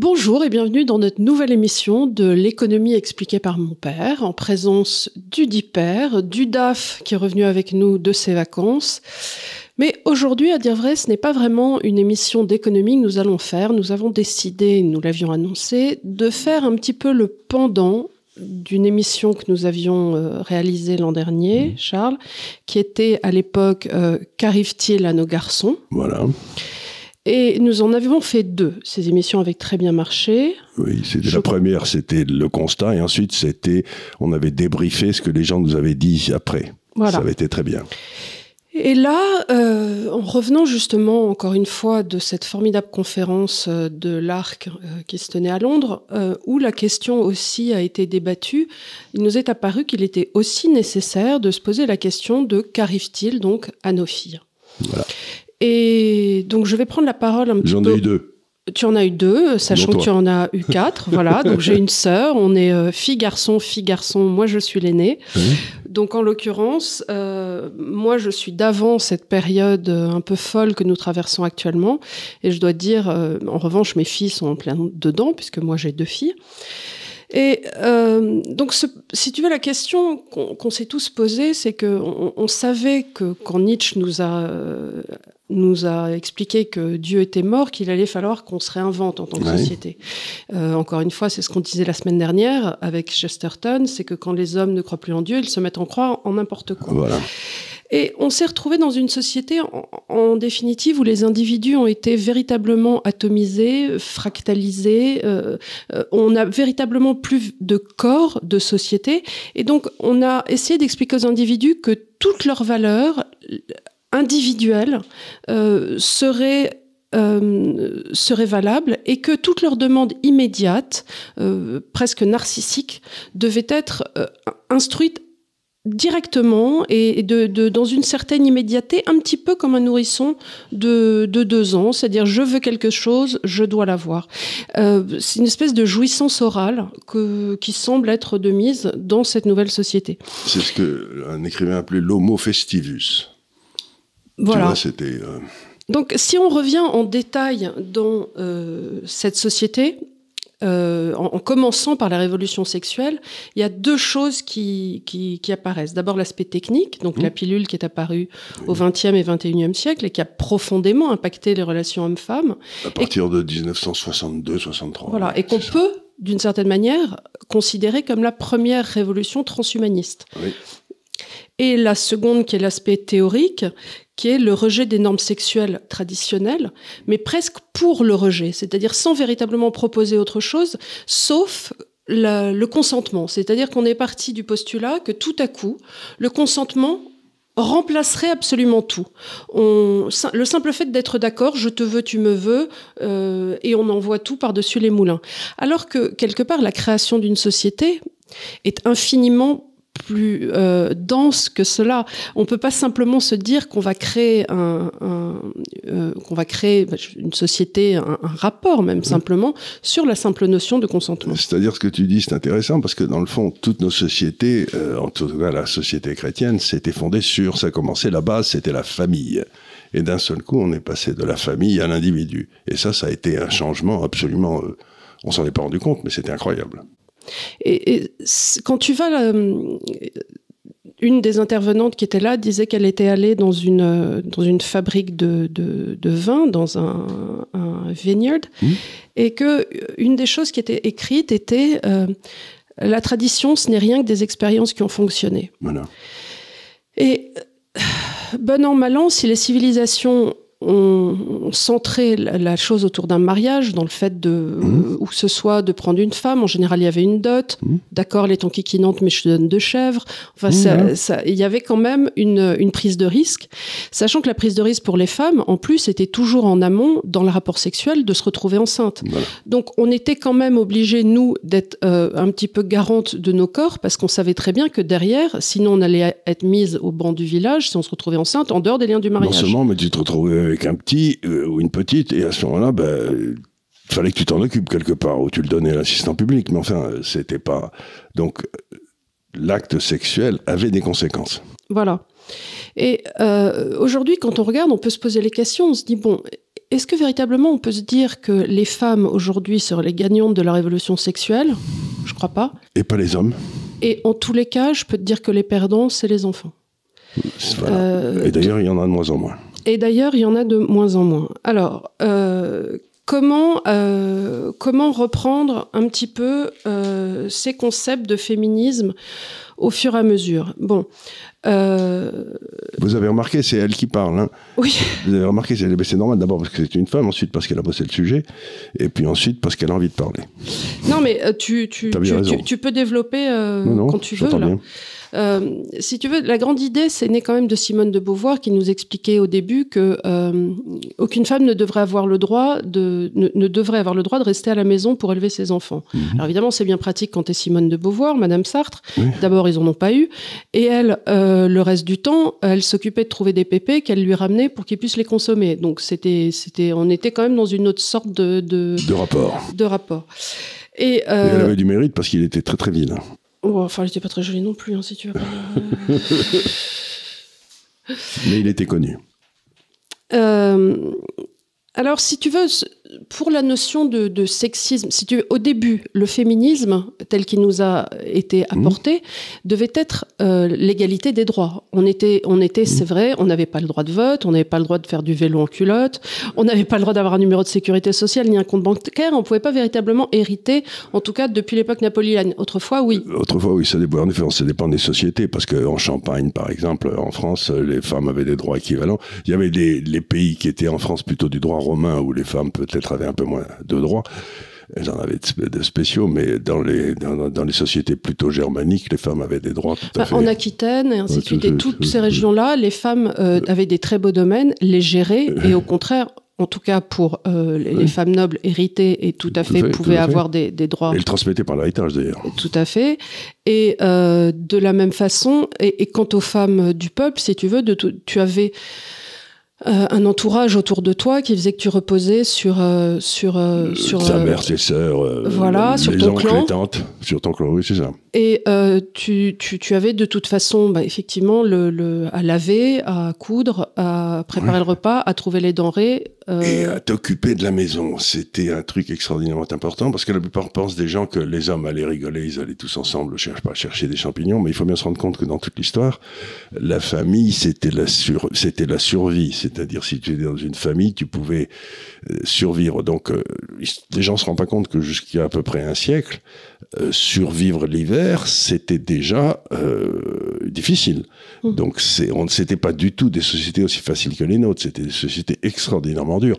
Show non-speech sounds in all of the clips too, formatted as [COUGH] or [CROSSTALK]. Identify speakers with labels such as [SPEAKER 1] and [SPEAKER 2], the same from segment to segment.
[SPEAKER 1] Bonjour et bienvenue dans notre nouvelle émission de l'économie expliquée par mon père, en présence du DIPER, du DAF qui est revenu avec nous de ses vacances. Mais aujourd'hui, à dire vrai, ce n'est pas vraiment une émission d'économie que nous allons faire. Nous avons décidé, nous l'avions annoncé, de faire un petit peu le pendant d'une émission que nous avions euh, réalisée l'an dernier, Charles, qui était à l'époque euh, Qu'arrive-t-il à nos garçons?
[SPEAKER 2] Voilà.
[SPEAKER 1] Et nous en avions fait deux. Ces émissions avaient très bien marché.
[SPEAKER 2] Oui, c'était la première, c'était le constat, et ensuite c'était, on avait débriefé ce que les gens nous avaient dit après.
[SPEAKER 1] Voilà.
[SPEAKER 2] Ça avait été très bien.
[SPEAKER 1] Et là, euh, en revenant justement encore une fois de cette formidable conférence euh, de l'ARC euh, qui se tenait à Londres, euh, où la question aussi a été débattue, il nous est apparu qu'il était aussi nécessaire de se poser la question de qu'arrive-t-il donc à nos filles?
[SPEAKER 2] Voilà.
[SPEAKER 1] Et donc je vais prendre la parole un petit
[SPEAKER 2] J'en
[SPEAKER 1] peu.
[SPEAKER 2] ai eu deux.
[SPEAKER 1] Tu en as eu deux, sachant
[SPEAKER 2] Dont
[SPEAKER 1] que tu en as eu quatre. [LAUGHS] voilà, donc j'ai une sœur. On est euh, fille-garçon, fille-garçon. Moi, je suis l'aînée. Donc, en l'occurrence, euh, moi, je suis d'avant cette période euh, un peu folle que nous traversons actuellement. Et je dois dire, euh, en revanche, mes filles sont en plein dedans, puisque moi, j'ai deux filles. Et euh, donc, ce- si tu veux, la question qu'on s'est tous posée, c'est que on, on savait que quand Nietzsche nous a euh, nous a expliqué que Dieu était mort, qu'il allait falloir qu'on se réinvente en tant que
[SPEAKER 2] Ouais.
[SPEAKER 1] société. Euh, encore une fois, c'est ce qu'on disait la semaine dernière avec Chesterton, c'est que quand les hommes ne croient plus en Dieu, ils se mettent en croire en n'importe quoi.
[SPEAKER 2] Voilà.
[SPEAKER 1] Et on s'est retrouvé dans une société, en, en définitive, où les individus ont été véritablement atomisés, fractalisés. euh, euh, on a véritablement plus de corps de société. Et donc, on a essayé d'expliquer aux individus que toutes leurs valeurs individuelles euh, seraient euh, seraient valables et que toutes leurs demandes immédiates, euh, presque narcissiques, devaient être euh, instruites directement et de, de- dans une certaine immédiateté, un petit peu comme un nourrisson de, de deux ans, c'est-à-dire je veux quelque chose, je dois l'avoir. Euh, c'est une espèce de jouissance orale que, qui semble être de mise dans cette nouvelle société.
[SPEAKER 2] C'est ce que un écrivain appelait l'homo festivus.
[SPEAKER 1] Voilà.
[SPEAKER 2] c'était. euh,
[SPEAKER 1] Donc, si on revient en détail dans euh, cette société, euh, en, en commençant par la révolution sexuelle, il y a deux choses qui, qui, qui apparaissent. D'abord, l'aspect technique, donc
[SPEAKER 2] Mmh.
[SPEAKER 1] la pilule qui est apparue au XXe et XXIe siècle et qui a profondément impacté les relations hommes-femmes.
[SPEAKER 2] à partir de 1962-63.
[SPEAKER 1] Voilà, et qu'on peut, d'une certaine manière, considérer comme la première révolution transhumaniste.
[SPEAKER 2] Oui.
[SPEAKER 1] Et la seconde, qui est l'aspect théorique, qui est le rejet des normes sexuelles traditionnelles, mais presque pour le rejet, c'est-à-dire sans véritablement proposer autre chose, sauf le consentement. C'est-à-dire qu'on est parti du postulat que tout à coup, le consentement remplacerait absolument tout. Le simple fait d'être d'accord, je te veux, tu me veux, euh, et on envoie tout par-dessus les moulins. Alors que, quelque part, la création d'une société est infiniment plus euh, dense que cela. On peut pas simplement se dire qu'on va créer un, un, euh, qu'on va créer une société, un, un rapport même simplement sur la simple notion de consentement.
[SPEAKER 2] C'est-à-dire ce que tu dis, c'est intéressant parce que dans le fond, toutes nos sociétés, euh, en tout cas la société chrétienne, s'était fondée sur, ça a commencé la base, c'était la famille. Et d'un seul coup, on est passé de la famille à l'individu. Et ça, ça a été un changement absolument. euh, on s'en est pas rendu compte, mais c'était incroyable.
[SPEAKER 1] Et, quand tu vas, hum, une des intervenantes qui était là disait qu'elle était allée dans une, euh, dans une fabrique de, de, de vin, dans un, un vineyard,
[SPEAKER 2] Mhm.
[SPEAKER 1] et que euh, une des choses qui était écrite était euh, la tradition, ce n'est rien que des expériences qui ont fonctionné.
[SPEAKER 2] Voilà.
[SPEAKER 1] Et euh, bon an, mal an, si les civilisations ont centré la, chose autour d'un mariage, dans le fait de, euh, ou que ce soit de prendre une femme, en général il y avait une dot,
[SPEAKER 2] Mhm.
[SPEAKER 1] d'accord, elle est ton kikinante, mais je te donne deux chèvres. Enfin,
[SPEAKER 2] Mhm,
[SPEAKER 1] ça- il y avait quand même une, une prise de risque, sachant que la prise de risque pour les femmes, en plus, était toujours en amont dans le rapport sexuel de se retrouver enceinte.
[SPEAKER 2] Voilà.
[SPEAKER 1] Donc on était quand même obligés, nous, d'être euh, un petit peu garantes de nos corps, parce qu'on savait très bien que derrière, sinon on allait être mise au banc du village si on se retrouvait enceinte en dehors des liens du
[SPEAKER 2] Non
[SPEAKER 1] mariage.
[SPEAKER 2] seulement, mais tu te retrouvais avec un petit euh, ou une petite, et à ce moment-là, ben, il fallait que tu t'en occupes quelque part, ou tu le donnais à l'assistant public. Mais enfin, c'était pas. Donc, l'acte sexuel avait des conséquences.
[SPEAKER 1] Voilà. Et euh, aujourd'hui, quand on regarde, on peut se poser les questions, on se dit, bon, est-ce que véritablement on peut se dire que les femmes aujourd'hui seraient les gagnantes de la révolution sexuelle? Je crois pas.
[SPEAKER 2] Et pas les hommes.
[SPEAKER 1] Et en tous les cas, je peux te dire que les perdants, c'est les enfants.
[SPEAKER 2] Voilà. Euh, et d'ailleurs, il y en a de moins en moins.
[SPEAKER 1] Et d'ailleurs, il y en a de moins en moins. Alors, euh, comment, euh, comment reprendre un petit peu euh, ces concepts de féminisme au fur et à mesure? Bon.
[SPEAKER 2] Vous avez remarqué, c'est elle qui parle. Hein
[SPEAKER 1] oui.
[SPEAKER 2] Vous avez remarqué, c'est normal d'abord parce que c'est une femme, ensuite parce qu'elle a bossé le sujet, et puis ensuite parce qu'elle a envie de parler.
[SPEAKER 1] Non, mais tu, tu, tu, tu, peux développer quand tu veux. Là. Bien. Euh, si tu veux, la grande idée, c'est né quand même de Simone de Beauvoir qui nous expliquait au début que euh, aucune femme ne devrait avoir le droit de ne, devrait avoir le droit de rester à la maison pour élever ses enfants. Mhm. Alors évidemment, c'est bien pratique quand tu es Simone de Beauvoir, Madame Sartre. D'abord, ils en ont pas eu, et elle, euh, le reste du temps, elle s'occupait de trouver des pépés qu'elle lui ramenait pour qu'il puisse les consommer. Donc c'était, c'était, on était quand même dans une autre sorte de de,
[SPEAKER 2] de rapport.
[SPEAKER 1] De rapport.
[SPEAKER 2] Et, euh, elle avait du mérite parce qu'il était très très vilain.
[SPEAKER 1] Oh, enfin, il était pas très joli non plus, hein, si tu veux. [LAUGHS]
[SPEAKER 2] Mais il était connu.
[SPEAKER 1] Euh, alors, si tu veux, pour la notion de, sexisme, si tu veux, au début, le féminisme tel qu'il nous a été mmh. apporté devait être euh, l'égalité des droits. On était, on était, mmh. c'est vrai, on n'avait pas le droit de vote, on n'avait pas le droit de faire du vélo en culotte, on n'avait pas le droit d'avoir un numéro de sécurité sociale ni un compte bancaire. On pouvait pas véritablement hériter, en tout cas depuis l'époque napoléonienne. Autrefois, oui.
[SPEAKER 2] Autrefois, oui, ça dépend. En effet, ça dépend des sociétés, parce qu'en Champagne, par exemple, en France, les femmes avaient des droits équivalents. Il y avait des, les pays qui étaient en France plutôt du droit romain où les femmes peut-être avaient un peu moins de droits. Elles en avaient de spéciaux, mais dans les, dans, les sociétés plutôt germaniques, les femmes avaient des droits tout à bah, fait.
[SPEAKER 1] En Aquitaine et ainsi de suite, et toutes ces régions-là, les femmes euh, avaient des très beaux domaines, les géraient, et au contraire, en tout cas pour euh, les, femmes nobles héritées et tout à fait, pouvaient avoir des, droits.
[SPEAKER 2] Et le transmettaient par l'héritage d'ailleurs.
[SPEAKER 1] Tout à fait. Et euh, de la même façon, et, quant aux femmes du peuple, si tu veux, de, tu avais euh, un entourage autour de toi qui faisait que tu reposais sur euh, sur euh, sur
[SPEAKER 2] ta mère, tes sœurs,
[SPEAKER 1] voilà, sur ton clan, tantes,
[SPEAKER 2] sur ton clan, oui c'est ça.
[SPEAKER 1] Et tu, tu, tu, avais de toute façon, bah, effectivement, le, le, à laver, à coudre, à préparer le repas, à trouver les denrées.
[SPEAKER 2] Et à t'occuper de la maison. C'était un truc extraordinairement important parce que la plupart pensent des gens que les hommes allaient rigoler, ils allaient tous ensemble, cherche pas chercher des champignons, mais il faut bien se rendre compte que dans toute l'histoire, la famille, c'était la, sur, c'était la survie c'est-à-dire si tu étais dans une famille, tu pouvais euh, survivre. Donc euh, les gens se rendent pas compte que jusqu'à à peu près un siècle, euh, survivre l'hiver, c'était déjà difficile. Mmh. Donc on c'était pas du tout des sociétés aussi faciles que les nôtres. C'était des sociétés extraordinairement dures.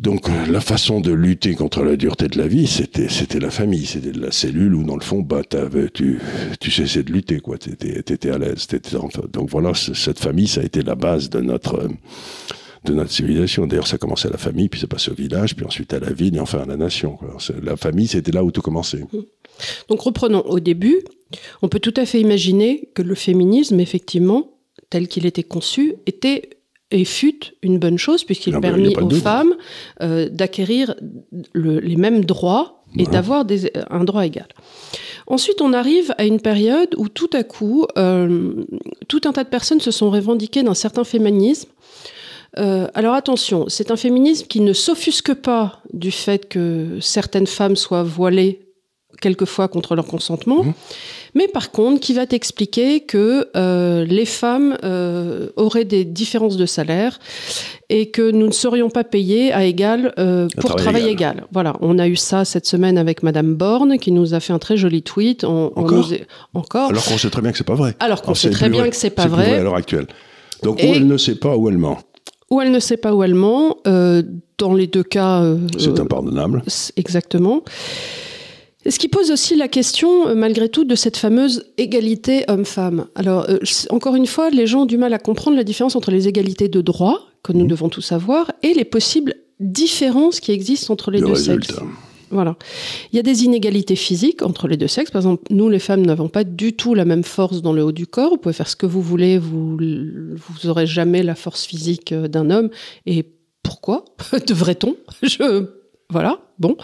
[SPEAKER 2] Donc la façon de lutter contre la dureté de la vie, c'était c'était la famille, c'était de la cellule où dans le fond, bah tu tu cessais de lutter quoi, t'étais étais à l'aise, donc voilà cette famille ça a été la base de notre de notre civilisation. D'ailleurs, ça commençait à la famille, puis ça passait au village, puis ensuite à la ville, et enfin à la nation. La famille, c'était là où tout commençait.
[SPEAKER 1] Donc reprenons au début. On peut tout à fait imaginer que le féminisme, effectivement, tel qu'il était conçu, était et fut une bonne chose puisqu'il permet aux femmes euh, d'acquérir les mêmes droits et d'avoir un droit égal. Ensuite, on arrive à une période où tout à coup, euh, tout un tas de personnes se sont revendiquées d'un certain féminisme. Euh, alors attention, c'est un féminisme qui ne s'offusque pas du fait que certaines femmes soient voilées quelquefois contre leur consentement. Mmh mais par contre qui va t'expliquer que euh, les femmes euh, auraient des différences de salaire et que nous ne serions pas payés à égal euh, pour travail, égal. Voilà, on a eu ça cette semaine avec Madame Borne qui nous a fait un très joli tweet.
[SPEAKER 2] Encore, Alors qu'on sait très bien que c'est pas vrai.
[SPEAKER 1] Alors qu'on sait très bien que c'est pas vrai. vrai.
[SPEAKER 2] à l'heure actuelle. Donc où elle ne sait pas où elle ment.
[SPEAKER 1] Ou elle ne sait pas où elle ment. dans les deux cas.
[SPEAKER 2] c'est impardonnable.
[SPEAKER 1] Exactement. Ce qui pose aussi la question, euh, malgré tout, de cette fameuse égalité homme-femme. Alors, euh, encore une fois, les gens ont du mal à comprendre la différence entre les égalités de droit, que nous mmh. devons tous avoir, et les possibles différences qui existent entre les deux sexes. Voilà. Il y a des inégalités physiques entre les deux sexes. Par exemple, nous, les femmes, n'avons pas du tout la même force dans le haut du corps. Vous pouvez faire ce que vous voulez, vous, vous aurez jamais la force physique euh, d'un homme. Et pourquoi [LAUGHS] devrait-on? Je voilà, bon.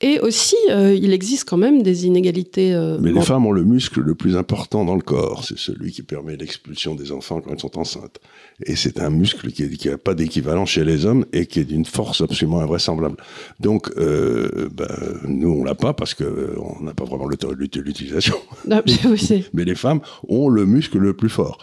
[SPEAKER 1] Et aussi, euh, il existe quand même des inégalités. euh,
[SPEAKER 2] Mais les
[SPEAKER 1] en-
[SPEAKER 2] femmes ont le muscle le plus important dans le corps. C'est celui qui permet l'expulsion des enfants quand elles sont enceintes. Et c'est un muscle qui n'a pas d'équivalent chez les hommes et qui est d'une force absolument invraisemblable. Donc, euh, ben, nous, on l'a pas parce que euh, on n'a pas vraiment l'utilisation.
[SPEAKER 1] Ah, oui, [LAUGHS]
[SPEAKER 2] Mais les femmes ont le muscle le plus fort.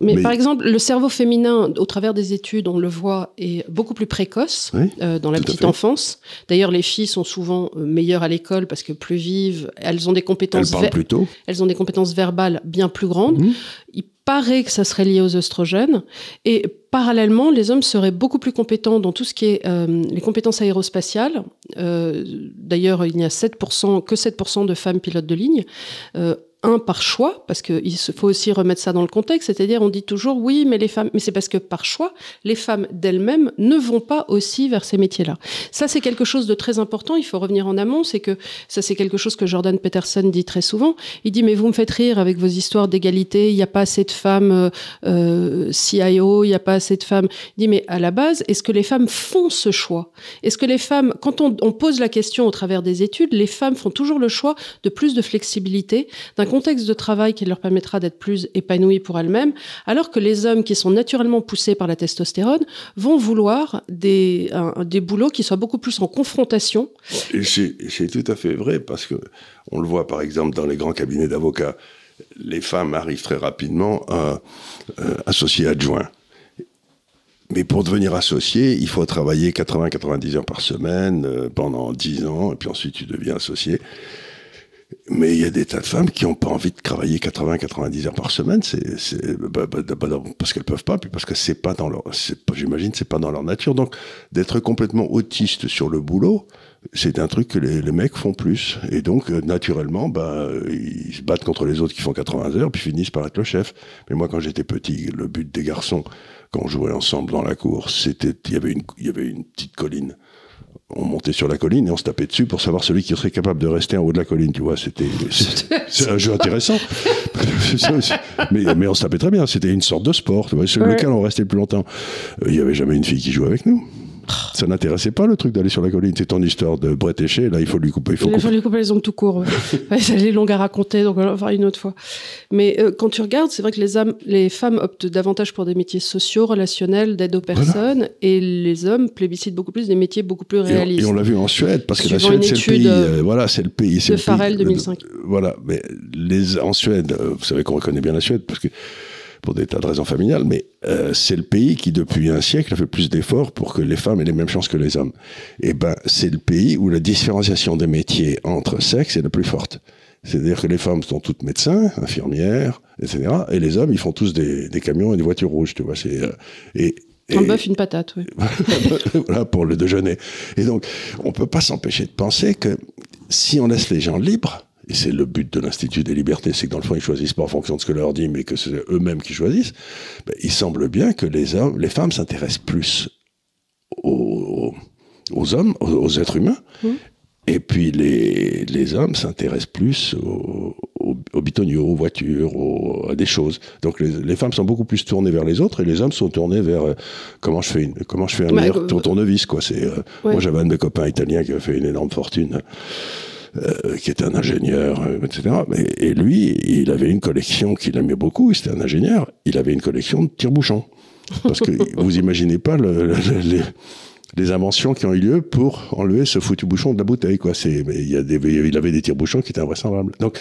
[SPEAKER 1] Mais,
[SPEAKER 2] Mais-
[SPEAKER 1] par exemple, le cerveau féminin, au travers des études, on le voit, est beaucoup plus précoce
[SPEAKER 2] Oui,
[SPEAKER 1] euh, dans la petite enfance. D'ailleurs, les filles sont souvent euh, meilleures à l'école parce que plus vives, elles ont des
[SPEAKER 2] Elles
[SPEAKER 1] compétences,
[SPEAKER 2] parlent
[SPEAKER 1] ver-
[SPEAKER 2] plus tôt.
[SPEAKER 1] elles ont des compétences verbales bien plus grandes.
[SPEAKER 2] Mhm.
[SPEAKER 1] Il paraît que ça serait lié aux oestrogènes. Et parallèlement, les hommes seraient beaucoup plus compétents dans tout ce qui est euh, les compétences aérospatiales. Euh, D'ailleurs, il n'y a 7%, que 7% de femmes pilotes de ligne. Euh, un par choix, parce qu'il faut aussi remettre ça dans le contexte, c'est-à-dire on dit toujours oui, mais les femmes, mais c'est parce que par choix, les femmes d'elles-mêmes ne vont pas aussi vers ces métiers-là. Ça, c'est quelque chose de très important. Il faut revenir en amont. C'est que ça, c'est quelque chose que Jordan Peterson dit très souvent. Il dit mais vous me faites rire avec vos histoires d'égalité. Il n'y a pas assez de femmes euh, euh, CIO, il n'y a pas assez de femmes. Il dit mais à la base, est-ce que les femmes font ce choix? Est-ce que les femmes, quand on, on pose la question au travers des études, les femmes font toujours le choix de plus de flexibilité, d'un contexte de travail qui leur permettra d'être plus épanouies pour elles-mêmes, alors que les hommes qui sont naturellement poussés par la testostérone vont vouloir des, des boulots qui soient beaucoup plus en confrontation.
[SPEAKER 2] C'est tout à fait vrai parce que on le voit par exemple dans les grands cabinets d'avocats. Les femmes arrivent très rapidement à euh, associer adjoint. Mais pour devenir associé, il faut travailler 80-90 heures par semaine euh, pendant 10 ans, et puis ensuite tu deviens associé. Mais il y a des tas de femmes qui n'ont pas envie de travailler 80-90 heures par semaine, c'est, c'est, bah, bah, bah, d'abord parce qu'elles peuvent pas, puis parce que c'est pas dans leur, c'est j'imagine, c'est pas dans leur nature. Donc, d'être complètement autiste sur le boulot, c'est un truc que les, les mecs font plus. Et donc, euh, naturellement, bah, ils se battent contre les autres qui font 80 heures, puis finissent par être le chef. Mais moi, quand j'étais petit, le but des garçons, quand on jouait ensemble dans la cour, c'était, il y avait une, il y avait une petite colline on montait sur la colline et on se tapait dessus pour savoir celui qui serait capable de rester en haut de la colline, tu vois. C'était, [LAUGHS] c'est- un jeu intéressant. [LAUGHS] mais, mais on se tapait très bien. C'était une sorte de sport, tu vois, sur
[SPEAKER 1] Ouais.
[SPEAKER 2] lequel on restait le plus longtemps. Euh, Il y avait jamais une fille qui jouait avec nous. Ça n'intéressait pas le truc d'aller sur la colline. C'est ton histoire de Brett Éché. Là, il faut lui couper. Il faut
[SPEAKER 1] Il
[SPEAKER 2] couper.
[SPEAKER 1] faut lui couper les ongles tout court. Ouais. [LAUGHS] Ça les longues à raconter, donc on va en faire une autre fois. Mais euh, quand tu regardes, c'est vrai que les, femmes optent davantage pour des métiers sociaux, relationnels, d'aide aux personnes, et les hommes plébiscitent beaucoup plus des métiers beaucoup plus réalistes.
[SPEAKER 2] et on l'a vu en Suède, parce que la Suède, c'est le pays.
[SPEAKER 1] euh,
[SPEAKER 2] euh, voilà, c'est le pays. c'est
[SPEAKER 1] de
[SPEAKER 2] le pays-
[SPEAKER 1] Farrell, 2005.
[SPEAKER 2] euh, voilà, mais les, en Suède, euh, vous savez qu'on reconnaît bien la Suède, parce que pour des tas de raisons familiales, mais euh, c'est le pays qui, depuis un siècle, a fait plus d'efforts pour que les femmes aient les mêmes chances que les hommes. Et ben, c'est le pays où la différenciation des métiers entre sexes est la plus forte. C'est-à-dire que les femmes sont toutes médecins, infirmières, etc. Et les hommes, ils font tous des, des camions et des voitures rouges, tu vois. C'est, euh, et,
[SPEAKER 1] Un bœuf, une patate, oui. [LAUGHS]
[SPEAKER 2] voilà pour le déjeuner. Et donc, on peut pas s'empêcher de penser que si on laisse les gens libres, et c'est le but de l'Institut des libertés, c'est que dans le fond, ils choisissent pas en fonction de ce que leur dit, mais que c'est eux-mêmes qui choisissent, ben, il semble bien que les hommes, les femmes s'intéressent plus aux, aux hommes, aux, aux êtres humains,
[SPEAKER 1] Mhm.
[SPEAKER 2] et puis les, les hommes s'intéressent plus aux, aux, aux bitoniaux, aux voitures, aux- à des choses. Donc les, les femmes sont beaucoup plus tournées vers les autres et les hommes sont tournés vers euh, comment je fais une, comment je fais un meilleur
[SPEAKER 1] euh,
[SPEAKER 2] tour- tournevis quoi. C'est euh,
[SPEAKER 1] Ouais.
[SPEAKER 2] moi j'avais un de mes copains italiens qui avait fait une énorme fortune. Euh, qui était un ingénieur, euh, etc. Et lui, il avait une collection qu'il aimait beaucoup, c'était un ingénieur, il avait une collection de tire-bouchons. Parce que [LAUGHS] vous imaginez pas le- le- le- les, les inventions qui ont eu lieu pour enlever ce foutu bouchon de la bouteille. Quoi. Il, y a des, il avait des tire-bouchons qui étaient invraisemblables. Donc,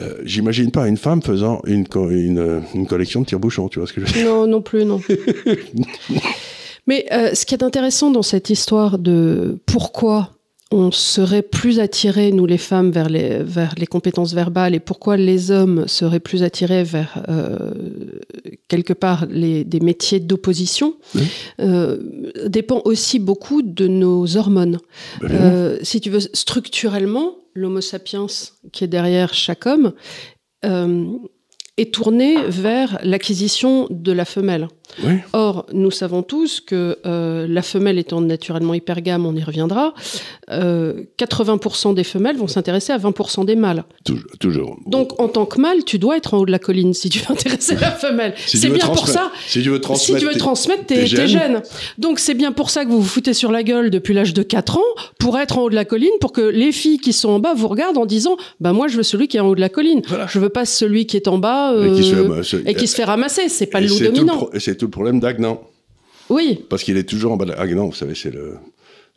[SPEAKER 2] euh, j'imagine pas une femme faisant une, co- une, une collection de tire-bouchons, tu vois ce que je veux dire?
[SPEAKER 1] Non, non plus, non. [LAUGHS] Mais euh, ce qui est intéressant dans cette histoire de pourquoi on serait plus attirés, nous les femmes, vers les, vers les compétences verbales et pourquoi les hommes seraient plus attirés vers, euh, quelque part, les, des métiers d'opposition,
[SPEAKER 2] Oui.
[SPEAKER 1] euh, dépend aussi beaucoup de nos hormones.
[SPEAKER 2] Ben,
[SPEAKER 1] Euh, si tu veux, structurellement, l'homo sapiens qui est derrière chaque homme est tourné vers l'acquisition de la femelle.
[SPEAKER 2] Oui.
[SPEAKER 1] Or, nous savons tous que euh, la femelle étant naturellement hypergame, on y reviendra, euh, 80% des femelles vont s'intéresser à 20% des mâles.
[SPEAKER 2] Toujours. toujours.
[SPEAKER 1] Donc, en tant que mâle, tu dois être en haut de la colline si tu veux intéresser la [LAUGHS] femelle.
[SPEAKER 2] Si
[SPEAKER 1] c'est bien pour ça.
[SPEAKER 2] Si tu veux
[SPEAKER 1] Si
[SPEAKER 2] transmettre.
[SPEAKER 1] tu veux transmettre tes,
[SPEAKER 2] tes gènes.
[SPEAKER 1] Donc c'est bien pour ça que vous vous foutez sur la gueule depuis l'âge de 4 ans, pour être en haut de la colline, pour que les filles qui sont en bas vous regardent en disant Bah moi je veux celui qui est en haut de la colline.
[SPEAKER 2] Voilà.
[SPEAKER 1] Je veux pas celui qui est en bas
[SPEAKER 2] Et qui se fait-
[SPEAKER 1] euh,
[SPEAKER 2] ce-
[SPEAKER 1] et qui se fait ramasser. C'est pas
[SPEAKER 2] et
[SPEAKER 1] le loup dominant.
[SPEAKER 2] Tout le problème d'Agnan.
[SPEAKER 1] Oui.
[SPEAKER 2] Parce qu'il est toujours en bas de Agnan, vous savez, c'est le.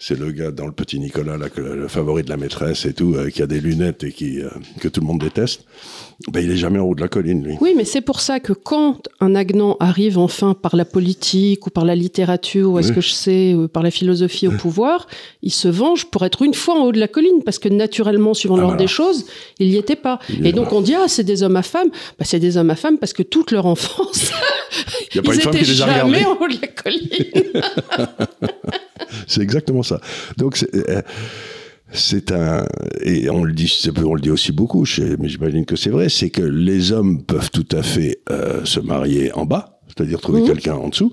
[SPEAKER 2] C'est le gars dans le petit Nicolas, là, que, le favori de la maîtresse et tout, euh, qui a des lunettes et qui, euh, que tout le monde déteste. Ben, il est jamais en haut de la colline, lui.
[SPEAKER 1] Oui, mais c'est pour ça que quand un Agnan arrive enfin par la politique ou par la littérature ou est-ce
[SPEAKER 2] Oui.
[SPEAKER 1] que je sais, ou par la philosophie au pouvoir, il se venge pour être une fois en haut de la colline parce que naturellement, suivant
[SPEAKER 2] Ah,
[SPEAKER 1] l'ordre
[SPEAKER 2] voilà.
[SPEAKER 1] des choses, il n'y était pas. Et donc on dit ah c'est des hommes à femmes, bah, c'est des hommes à femmes parce que toute leur enfance
[SPEAKER 2] Il n'y a pas [LAUGHS]
[SPEAKER 1] ils
[SPEAKER 2] une femme
[SPEAKER 1] étaient
[SPEAKER 2] qui les a
[SPEAKER 1] jamais en haut de la colline. [LAUGHS]
[SPEAKER 2] C'est exactement ça. Donc, c'est. euh, c'est un et on le dit on le dit aussi beaucoup chez- mais j'imagine que c'est vrai c'est que les hommes peuvent tout à fait euh, se marier en bas c'est-à-dire trouver
[SPEAKER 1] Mhm.
[SPEAKER 2] quelqu'un en dessous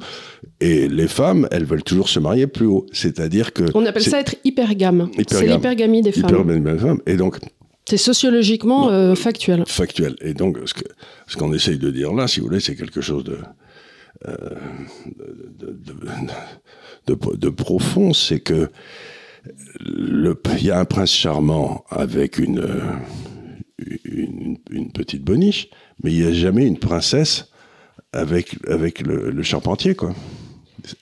[SPEAKER 2] et les femmes elles veulent toujours se marier plus haut c'est-à-dire que
[SPEAKER 1] On appelle ça être hypergame. C'est l'hypergamie des femmes.
[SPEAKER 2] et donc
[SPEAKER 1] C'est sociologiquement euh, factuel.
[SPEAKER 2] factuel. Et donc, ce que ce qu'on essaye de dire là, si vous voulez, c'est quelque chose de, euh, de, de, de- de- de profond, c'est que il y a un prince charmant avec une, euh, une, une petite boniche, mais il n'y a jamais une princesse avec, avec le, le charpentier, quoi.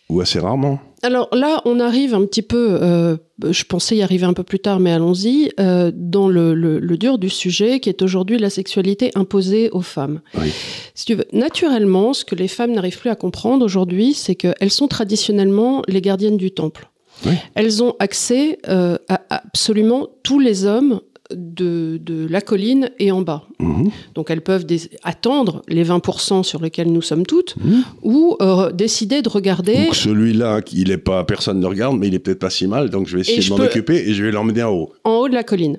[SPEAKER 2] Ou assez rarement.
[SPEAKER 1] Alors là, on arrive un petit peu, euh, je pensais y arriver un peu plus tard, mais allons-y, euh, dans le, le- le dur du sujet, qui est aujourd'hui la sexualité imposée aux femmes.
[SPEAKER 2] Oui.
[SPEAKER 1] Si tu veux, naturellement, ce que les femmes n'arrivent plus à comprendre aujourd'hui, c'est qu'elles sont traditionnellement les gardiennes du temple.
[SPEAKER 2] Oui.
[SPEAKER 1] Elles ont accès euh, à absolument tous les hommes de, de la colline et en bas.
[SPEAKER 2] Mhm.
[SPEAKER 1] Donc elles peuvent attendre les 20% sur lesquels nous sommes toutes,
[SPEAKER 2] Mhm.
[SPEAKER 1] ou euh, décider de regarder
[SPEAKER 2] Donc celui-là, il est pas, personne ne regarde, mais il est peut-être pas si mal, donc je vais essayer
[SPEAKER 1] Et
[SPEAKER 2] de m'en
[SPEAKER 1] peux-
[SPEAKER 2] occuper et je vais l'emmener en haut.
[SPEAKER 1] en haut de la colline.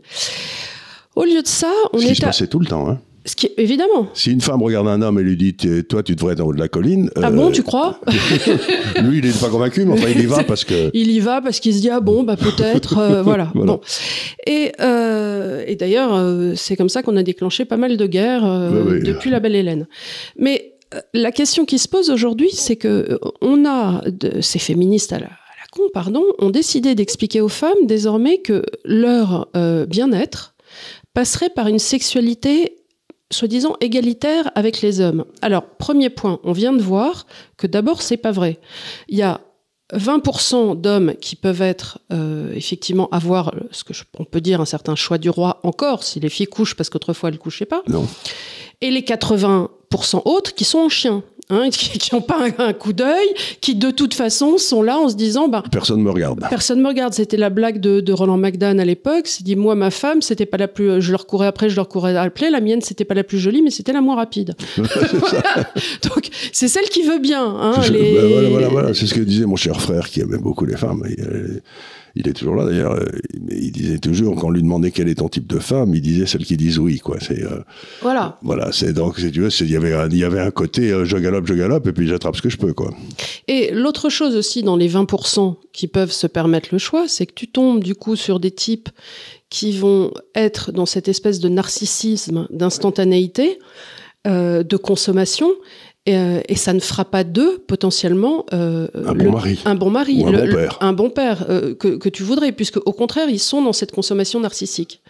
[SPEAKER 1] Au lieu de ça, on
[SPEAKER 2] Ce qui
[SPEAKER 1] est
[SPEAKER 2] se
[SPEAKER 1] à...
[SPEAKER 2] passait tout le temps. Hein.
[SPEAKER 1] Ce qui... Évidemment.
[SPEAKER 2] Si une femme regarde un homme et lui dit Toi, tu devrais être en haut de la colline.
[SPEAKER 1] Ah
[SPEAKER 2] euh,
[SPEAKER 1] bon, tu crois [LAUGHS]
[SPEAKER 2] Lui, il n'est pas convaincu, mais enfin, il y va parce que. [LAUGHS]
[SPEAKER 1] Il y va parce qu'il se dit ah bon bah peut-être euh, [LAUGHS] voilà.
[SPEAKER 2] Voilà.
[SPEAKER 1] Bon et, euh, et d'ailleurs euh, c'est comme ça qu'on a déclenché pas mal de guerres euh,
[SPEAKER 2] Oui, oui.
[SPEAKER 1] depuis la belle Hélène. Mais euh, la question qui se pose aujourd'hui c'est que euh, on a de, ces féministes à la, à la con pardon ont décidé d'expliquer aux femmes désormais que leur euh, bien-être passerait par une sexualité soi-disant égalitaire avec les hommes. Alors, premier point, on vient de voir que d'abord, c'est pas vrai. Il y a 20% d'hommes qui peuvent être euh, effectivement avoir ce que je- on peut dire un certain choix du roi encore si les filles couchent parce qu'autrefois elles couchaient pas
[SPEAKER 2] Non.
[SPEAKER 1] et les 80% autres qui sont en chien hein, [LAUGHS] qui n'ont pas un, un coup d'œil qui de toute façon sont là en se disant bah
[SPEAKER 2] Personne ne me regarde.
[SPEAKER 1] Personne me regarde. C'était la blague de, de Roland McDan à l'époque. C'est dit, moi, ma femme, c'était pas la plus, je leur courais après, je leur courais après. La mienne, c'était pas la plus jolie, mais c'était la moins rapide. [LAUGHS] [LAUGHS] Voilà. Donc, c'est celle qui veut bien, hein, les-
[SPEAKER 2] ben voilà, voilà, voilà. C'est ce que disait mon cher frère qui aimait beaucoup les femmes. Il, il est toujours là d'ailleurs. euh, mais Il disait toujours, quand on lui demandait quel est ton type de femme, il disait celle qui disent oui. Quoi. C'est, euh,
[SPEAKER 1] Voilà.
[SPEAKER 2] voilà, c'est donc, si tu veux, il y avait un, il y avait un côté euh, je galope, je galope, et puis j'attrape ce que je peux. Quoi.
[SPEAKER 1] Et l'autre chose aussi dans les 20% qui peuvent se permettre le choix, c'est que tu tombes du coup sur des types qui vont être dans cette espèce de narcissisme, d'instantanéité, euh, de consommation, et, euh, et ça ne fera pas d'eux potentiellement euh,
[SPEAKER 2] Un
[SPEAKER 1] le-
[SPEAKER 2] bon mari.
[SPEAKER 1] un bon mari,
[SPEAKER 2] Ou un
[SPEAKER 1] le-
[SPEAKER 2] bon
[SPEAKER 1] le-
[SPEAKER 2] père.
[SPEAKER 1] un bon père euh, que, que tu voudrais, puisque au contraire ils sont dans cette consommation narcissique.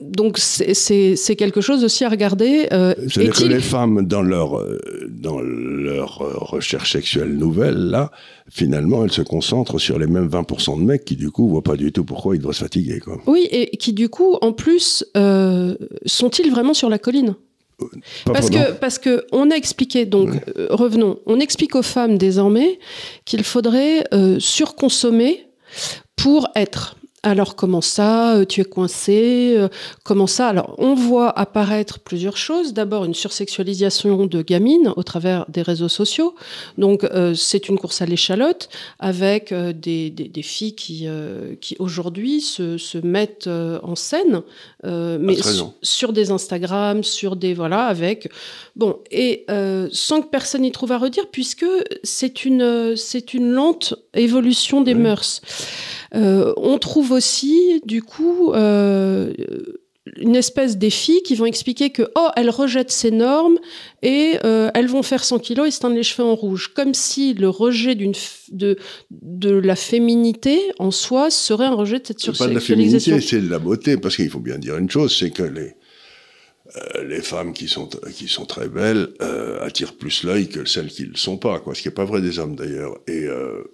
[SPEAKER 1] Donc c'est- quelque chose aussi à regarder. euh,
[SPEAKER 2] C'est-à-dire que les femmes, dans leur, dans leur recherche sexuelle nouvelle, là, finalement, elles se concentrent sur les mêmes 20% de mecs qui, du coup, voient pas du tout pourquoi ils doivent se fatiguer. Quoi.
[SPEAKER 1] Oui, et qui du coup, en plus, sont-ils vraiment sur la colline?
[SPEAKER 2] Pas
[SPEAKER 1] Parce que, parce que on a expliqué, donc euh, revenons, on explique aux femmes désormais qu'il faudrait euh, surconsommer pour être. Alors comment ça euh, Tu es coincé euh, Comment ça? Alors on voit apparaître plusieurs choses. D'abord une sursexualisation de gamines au travers des réseaux sociaux. Donc euh, c'est une course à l'échalote avec des, des, filles qui, qui aujourd'hui se, se, mettent en scène, mais sur des Instagram, sur des voilà avec bon et sans que personne n'y trouve à redire puisque c'est une c'est une lente évolution des mœurs. On trouve aussi, du coup, euh, une espèce des filles qui vont expliquer que oh elles rejettent ces normes et euh, elles vont faire 100 kilos et se teindre les cheveux en rouge comme si le rejet d'une de de la féminité en soi serait un rejet de cette sursexualisation.
[SPEAKER 2] Pas de la féminité, c'est de la beauté parce qu'il faut bien dire une chose, c'est que les les femmes qui sont qui sont très belles attirent plus l'œil que celles qui ne le sont pas, quoi. Ce qui n'est pas vrai des hommes d'ailleurs. Et,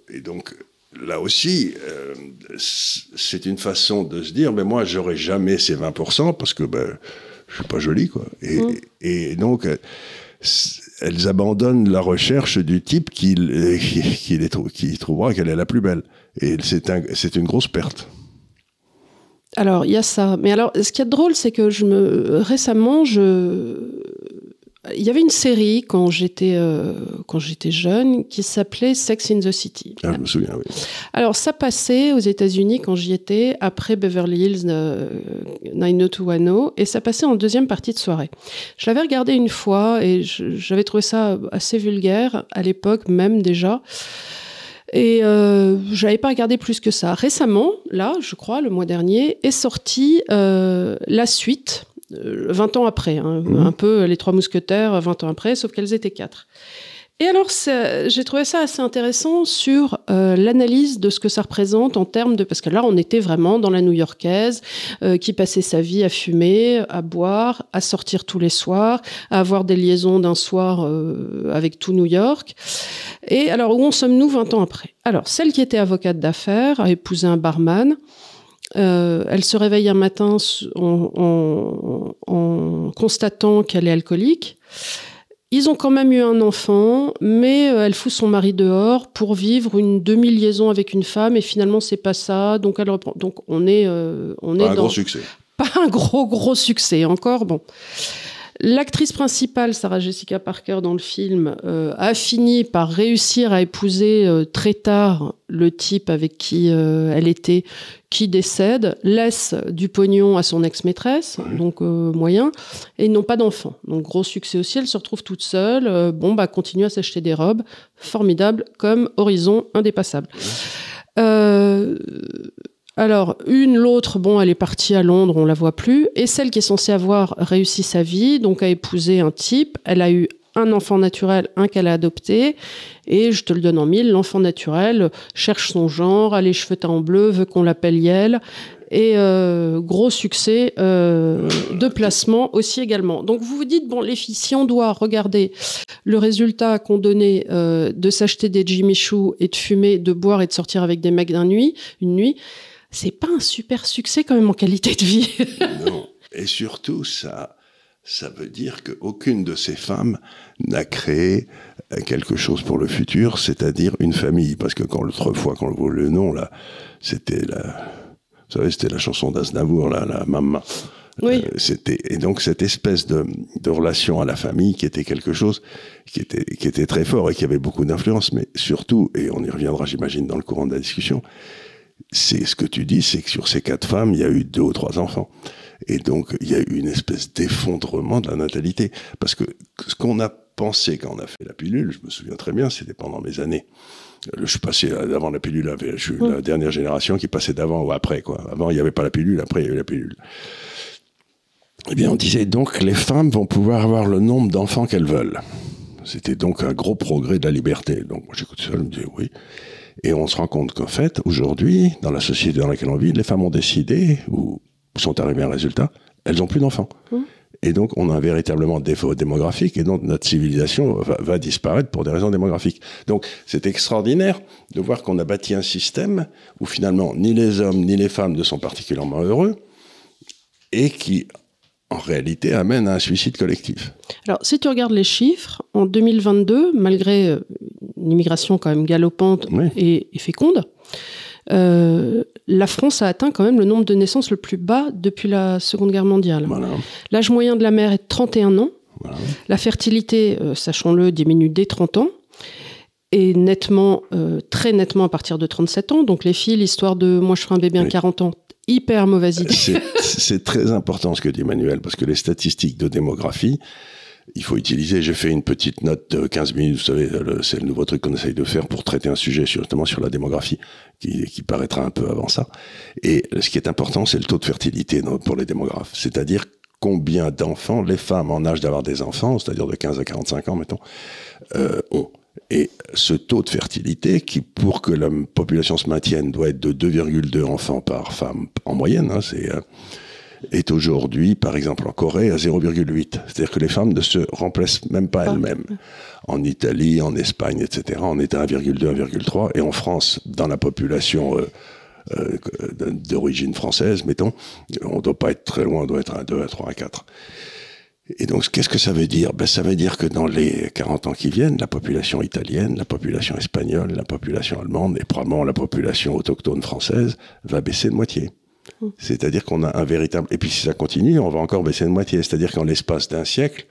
[SPEAKER 2] et donc là aussi, euh, c'est une façon de se dire, mais moi, j'aurai jamais ces 20% parce que ben, je suis pas jolie, quoi. Et, mmh. et donc, euh, elles abandonnent la recherche du type qui, [LAUGHS] qui, qui trouvera qu'elle est la plus belle. Et c'est un, une grosse perte.
[SPEAKER 1] Alors, il y a ça. Mais alors, ce qui est drôle, c'est que je me, récemment, je, il y avait une série quand j'étais euh, quand j'étais jeune qui s'appelait Sex in the City.
[SPEAKER 2] Ah, je me souviens, oui.
[SPEAKER 1] Alors ça passait aux États-Unis quand j'y étais après Beverly Hills euh, 90210 et ça passait en deuxième partie de soirée. Je l'avais regardé une fois et j'avais trouvé ça assez vulgaire à l'époque même déjà. Et euh, j'avais pas regardé plus que ça. Récemment, là, je crois, le mois dernier, est sortie euh, la suite 20 euh, ans après, hein, mhm. un peu les trois mousquetaires 20 ans après, sauf qu'elles étaient quatre. Et alors, j'ai trouvé ça assez intéressant sur euh, l'analyse de ce que ça représente en termes de... Parce que là, on était vraiment dans la new-yorkaise euh, qui passait sa vie à fumer, à boire, à sortir tous les soirs, à avoir des liaisons d'un soir avec tout New York. Et alors, où en sommes-nous 20 ans après? Alors, celle qui était avocate d'affaires a épousé un barman. Euh, elle se réveille un matin en, constatant qu'elle est alcoolique. Ils ont quand même eu un enfant, mais euh, elle fout son mari dehors pour vivre une demi-liaison avec une femme, et finalement c'est pas ça. Donc elle reprend. Donc on est, euh, on
[SPEAKER 2] est
[SPEAKER 1] un
[SPEAKER 2] gros succès. [LAUGHS]
[SPEAKER 1] Pas un gros gros succès encore. Bon. L'actrice principale, Sarah Jessica Parker, dans le film, euh, a fini par réussir à épouser euh, très tard le type avec qui euh, elle était, qui décède, laisse du pognon à son ex-maîtresse, donc moyen, et ils n'ont pas d'enfant. Donc gros succès aussi, elle se retrouve toute seule, bon, bah continue à s'acheter des robes, formidable, comme horizon indépassable. Alors, une, l'autre, bon, elle est partie à Londres, on la voit plus. Et celle qui est censée avoir réussi sa vie, donc a épousé un type, elle a eu un enfant naturel, un qu'elle a adopté. Et je te le donne en mille, l'enfant naturel cherche son genre, a les cheveux teints en bleu, veut qu'on l'appelle Yel. Et euh, gros succès euh, de placement aussi également. Donc vous vous dites, bon, les filles, si on doit regarder le résultat qu'on donnait euh, de s'acheter des Jimmy Choo et de fumer, de boire et de sortir avec des mecs d'un nuit, une nuit, c'est pas un super succès quand même en qualité de vie. [LAUGHS]
[SPEAKER 2] non. Et surtout, ça, ça veut dire qu'aucune de ces femmes n'a créé quelque chose pour le futur, c'est-à-dire une famille. Parce que quand l'autre fois, quand on voit le nom, là, c'était la, vous savez, c'était la chanson d'Aznavour, là, la maman.
[SPEAKER 1] Oui.
[SPEAKER 2] Euh, c'était et donc cette espèce de, de, relation à la famille qui était quelque chose qui était qui était très fort et qui avait beaucoup d'influence, mais surtout et on y reviendra, j'imagine, dans le courant de la discussion, c'est ce que tu dis, c'est que sur ces quatre femmes, il y a eu deux ou trois enfants. Et donc, il y a eu une espèce d'effondrement de la natalité. Parce que ce qu'on a pensé quand on a fait la pilule, je me souviens très bien, c'était pendant mes années. Je suis passé avant la pilule, je suis la dernière génération qui passait d'avant ou après, quoi. Avant, il n'y avait pas la pilule, après, il y avait la pilule. Eh bien, on disait donc les femmes vont pouvoir avoir le nombre d'enfants qu'elles veulent. C'était donc un gros progrès de la liberté. Donc, moi, j'écoute ça, je me disais oui. Et on se rend compte qu'en fait, aujourd'hui, dans la société dans laquelle on vit, les femmes ont décidé, ou sont arrivées à un résultat, elles n'ont plus d'enfants. Mmh. Et donc, on a un véritablement défaut démographique, et donc notre civilisation va, disparaître pour des raisons démographiques. Donc, c'est extraordinaire de voir qu'on a bâti un système où finalement, ni les hommes ni les femmes ne sont particulièrement heureux, et qui, en réalité, amène à un suicide collectif.
[SPEAKER 1] Alors, si tu regardes les chiffres, en 2022, malgré euh, une immigration quand même galopante et, féconde, euh, la France a atteint quand même le nombre de naissances le plus bas depuis la Seconde Guerre mondiale.
[SPEAKER 2] Voilà.
[SPEAKER 1] L'âge moyen de la mère est de 31 ans.
[SPEAKER 2] Voilà.
[SPEAKER 1] La fertilité, euh, sachons-le, diminue dès 30 ans. Et nettement, euh, très nettement à partir de 37 ans. Donc les filles, l'histoire de moi je ferai un bébé à
[SPEAKER 2] Oui.
[SPEAKER 1] 40 ans, hyper mauvaise idée. [LAUGHS]
[SPEAKER 2] C'est- très important ce que dit Emmanuel, parce que les statistiques de démographie, il faut utiliser, j'ai fait une petite note de 15 minutes, vous savez, c'est le nouveau truc qu'on essaye de faire pour traiter un sujet sur- justement sur la démographie, qui, qui paraîtra un peu avant ça. Et ce qui est important, c'est le taux de fertilité pour les démographes, c'est-à-dire combien d'enfants les femmes en âge d'avoir des enfants, c'est-à-dire de 15 à 45 ans, mettons, euh, ont. Et ce taux de fertilité, qui pour que la population se maintienne, doit être de 2,2 enfants par femme en moyenne, hein, c'est euh, est aujourd'hui, par exemple en Corée, à 0,8. C'est-à-dire que les femmes ne se remplacent même pas elles-mêmes. En Italie, en Espagne, etc., on est à 1,2, 1,3. Et en France, dans la population euh, euh, d'origine française, mettons, on ne doit pas être très loin, on doit être à 2, à 3, à 4. Et donc, qu'est-ce que ça veut dire? Ben, Ça veut dire que dans les 40 ans qui viennent, la population italienne, la population espagnole, la population allemande et probablement la population autochtone française va baisser de moitié. C'est-à-dire qu'on a un véritable... Et puis si ça continue, on va encore baisser de moitié. C'est-à-dire qu'en l'espace d'un siècle,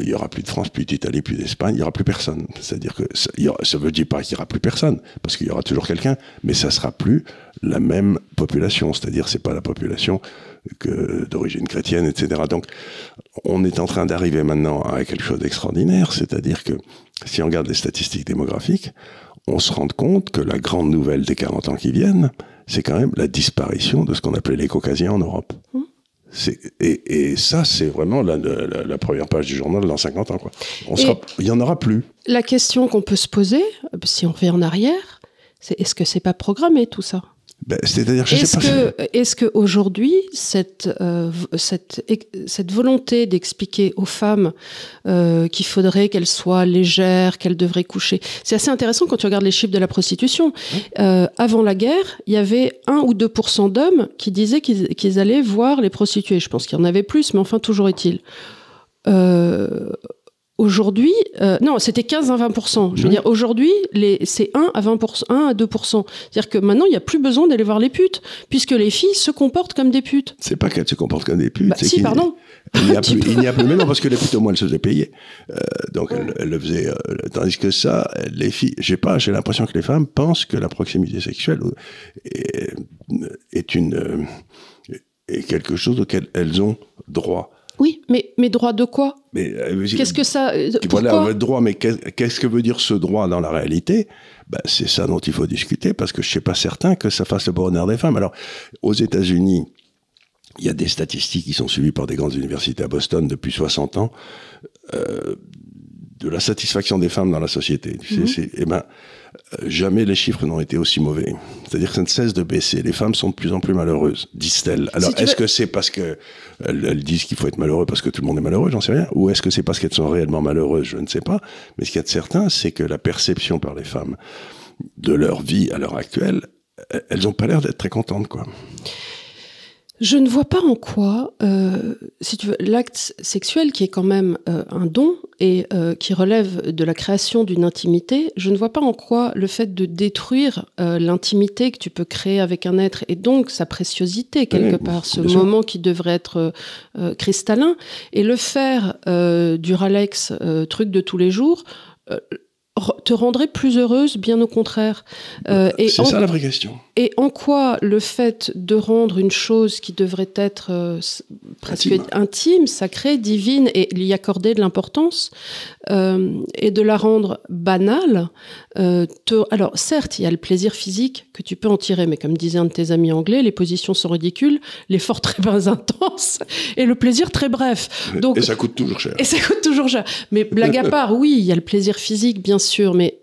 [SPEAKER 2] il y aura plus de France, plus d'Italie, plus d'Espagne, il y aura plus personne. C'est-à-dire que ça, ça veut dire pas qu'il y aura plus personne, parce qu'il y aura toujours quelqu'un, mais ça sera plus la même population. C'est-à-dire c'est pas la population que d'origine chrétienne, etc. Donc on est en train d'arriver maintenant à quelque chose d'extraordinaire, c'est-à-dire que si on regarde les statistiques démographiques, on se rend compte que la grande nouvelle des 40 ans qui viennent, c'est quand même la disparition de ce qu'on appelait les caucasiens en Europe. C'est- Et, et ça, c'est vraiment la, la- la première page du journal dans 50 ans. Quoi. On
[SPEAKER 1] Et-
[SPEAKER 2] sera, il n'y en aura plus.
[SPEAKER 1] La question qu'on peut se poser, euh, si on revient en arrière, c'est est-ce que c'est pas programmé tout ça?
[SPEAKER 2] Ben, C'est-à-dire, je
[SPEAKER 1] Est-ce
[SPEAKER 2] sais pas.
[SPEAKER 1] que, est-ce que aujourd'hui cette, euh, cette, volonté d'expliquer aux femmes euh, qu'il faudrait qu'elles soient légères, qu'elles devraient coucher, c'est assez intéressant quand tu regardes les chiffres de la prostitution. Euh, avant la guerre, il y avait 1 ou 2% d'hommes qui disaient qu'ils qu'ils allaient voir les prostituées. Je pense qu'il y en avait plus, mais enfin toujours est-il. Euh, Aujourd'hui, euh, non, c'était 15 à 20 Je veux dire, aujourd'hui, c'est 1 à 20 1 à 2 C'est-à-dire que maintenant, il n'y a plus besoin d'aller voir les putes, puisque les filles se comportent comme des putes.
[SPEAKER 2] C'est pas qu'elles se comportent comme des putes.
[SPEAKER 1] Bah, si, pardon.
[SPEAKER 2] Il n'y a, [LAUGHS] plus,
[SPEAKER 1] peux-
[SPEAKER 2] il n'y a plus, mais non, [LAUGHS] parce que les putes, au moins, elles se faisaient payer. Euh, donc, elles, elles le faisaient. euh, tandis que ça, les filles, j'ai pas, j'ai l'impression que les femmes pensent que la proximité sexuelle est, est une, euh, est quelque chose auquel elles ont droit.
[SPEAKER 1] Oui, mais, mais droit de quoi?
[SPEAKER 2] Mais euh,
[SPEAKER 1] Qu'est-ce que ça. euh,
[SPEAKER 2] voilà, veut droit, mais qu'est- qu'est-ce que veut dire ce droit dans la réalité? Ben, C'est ça dont il faut discuter, parce que je ne suis pas certain que ça fasse le bonheur des femmes. Alors, aux États-Unis, il y a des statistiques qui sont suivies par des grandes universités à Boston depuis 60 ans, euh, de la satisfaction des femmes dans la société. Tu sais,
[SPEAKER 1] Mhm.
[SPEAKER 2] c'est- eh ben, jamais les chiffres n'ont été aussi mauvais. C'est-à-dire que ça ne cesse de baisser. Les femmes sont de plus en plus malheureuses, disent-elles. Alors,
[SPEAKER 1] Si
[SPEAKER 2] est-ce
[SPEAKER 1] veux-
[SPEAKER 2] que c'est parce que elles, elles disent qu'il faut être malheureux parce que tout le monde est malheureux, j'en sais rien, ou est-ce que c'est parce qu'elles sont réellement malheureuses, je ne sais pas. Mais ce qu'il y a de certain, c'est que la perception par les femmes de leur vie à l'heure actuelle, elles n'ont pas l'air d'être très contentes, quoi.
[SPEAKER 1] Je ne vois pas en quoi, euh, si tu veux, l'acte sexuel, qui est quand même euh, un don et euh, qui relève de la création d'une intimité, je ne vois pas en quoi le fait de détruire euh, l'intimité que tu peux créer avec un être et donc sa préciosité quelque
[SPEAKER 2] Oui,
[SPEAKER 1] part, ce moment qui devrait être euh, cristallin, et le faire euh, du Ralex euh, truc de tous les jours. euh, te rendrait plus heureuse, bien au contraire. Euh, et
[SPEAKER 2] C'est
[SPEAKER 1] en-
[SPEAKER 2] ça la vraie question.
[SPEAKER 1] Et en quoi le fait de rendre une chose qui devrait être euh, presque
[SPEAKER 2] Intime.
[SPEAKER 1] intime. sacrée, divine, et y accorder de l'importance, euh, et de la rendre banale, euh, te- alors certes, il y a le plaisir physique que tu peux en tirer, mais comme disait un de tes amis anglais, les positions sont ridicules, l'effort très bas [LAUGHS] intense, et le plaisir très bref. Donc,
[SPEAKER 2] Et ça coûte toujours cher.
[SPEAKER 1] et ça coûte toujours cher. Mais blague à [LAUGHS] part, oui, il y a le plaisir physique, bien sûr, mais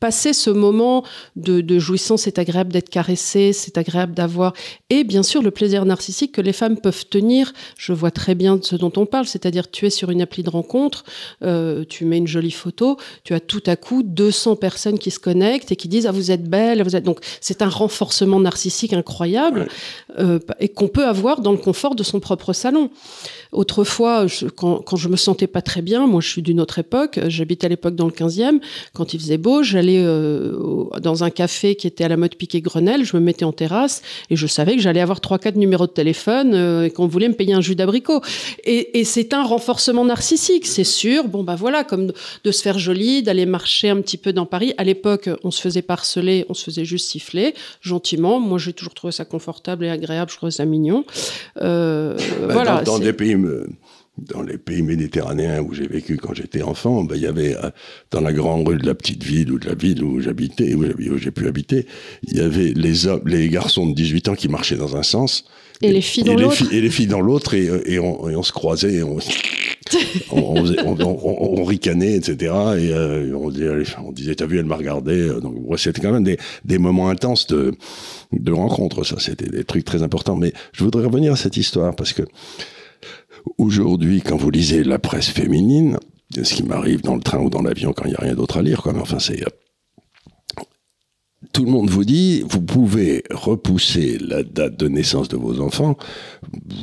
[SPEAKER 1] passer ce moment de, de jouissance, c'est agréable d'être caressé, c'est agréable d'avoir. Et bien sûr, le plaisir narcissique que les femmes peuvent tenir. Je vois très bien de ce dont on parle, c'est-à-dire tu es sur une appli de rencontre, euh, tu mets une jolie photo, tu as tout à coup 200 personnes qui se connectent et qui disent ah vous êtes belle, vous êtes donc c'est un renforcement narcissique incroyable
[SPEAKER 2] Ouais.
[SPEAKER 1] euh, et qu'on peut avoir dans le confort de son propre salon. Autrefois, quand, quand, je me sentais pas très bien, moi je suis d'une autre époque, j'habitais à l'époque dans le 15e, quand il faisait beau, j'allais euh, dans un café qui était à la mode piquet Grenelle, je me mettais en terrasse et je savais que j'allais avoir trois quatre numéros de téléphone euh, et qu'on voulait me payer un jus d'abricot. Et, et c'est un renforcement narcissique, c'est sûr. Bon bah voilà, comme de se faire joli, d'aller marcher un petit peu dans Paris. À l'époque, on se faisait pas harceler, on se faisait juste siffler gentiment. Moi, j'ai toujours trouvé ça confortable et agréable, je trouvais ça mignon.
[SPEAKER 2] Euh, bah, voilà. Dans, des pays dans les pays méditerranéens où j'ai vécu quand j'étais enfant, ben, il y avait euh, dans la grande rue de la petite ville ou de la ville où j'habitais, où j'ai pu habiter, il y avait les hommes, les garçons de 18 ans qui marchaient dans un sens
[SPEAKER 1] et, les filles dans l'autre
[SPEAKER 2] et les filles dans l'autre et, et, on, et, on, se croisait, on, on, ricanait, etc. Et euh, on, disait, on disait, t'as vu, elle m'a regardé. Donc c'était quand même des, des moments intenses de, de rencontres. Ça, c'était des trucs très importants. Mais je voudrais revenir à cette histoire parce que Aujourd'hui, quand vous lisez la presse féminine, ce qui m'arrive dans le train ou dans l'avion quand il n'y a rien d'autre à lire, quoi, mais enfin, c'est. Tout le monde vous dit, vous pouvez repousser la date de naissance de vos enfants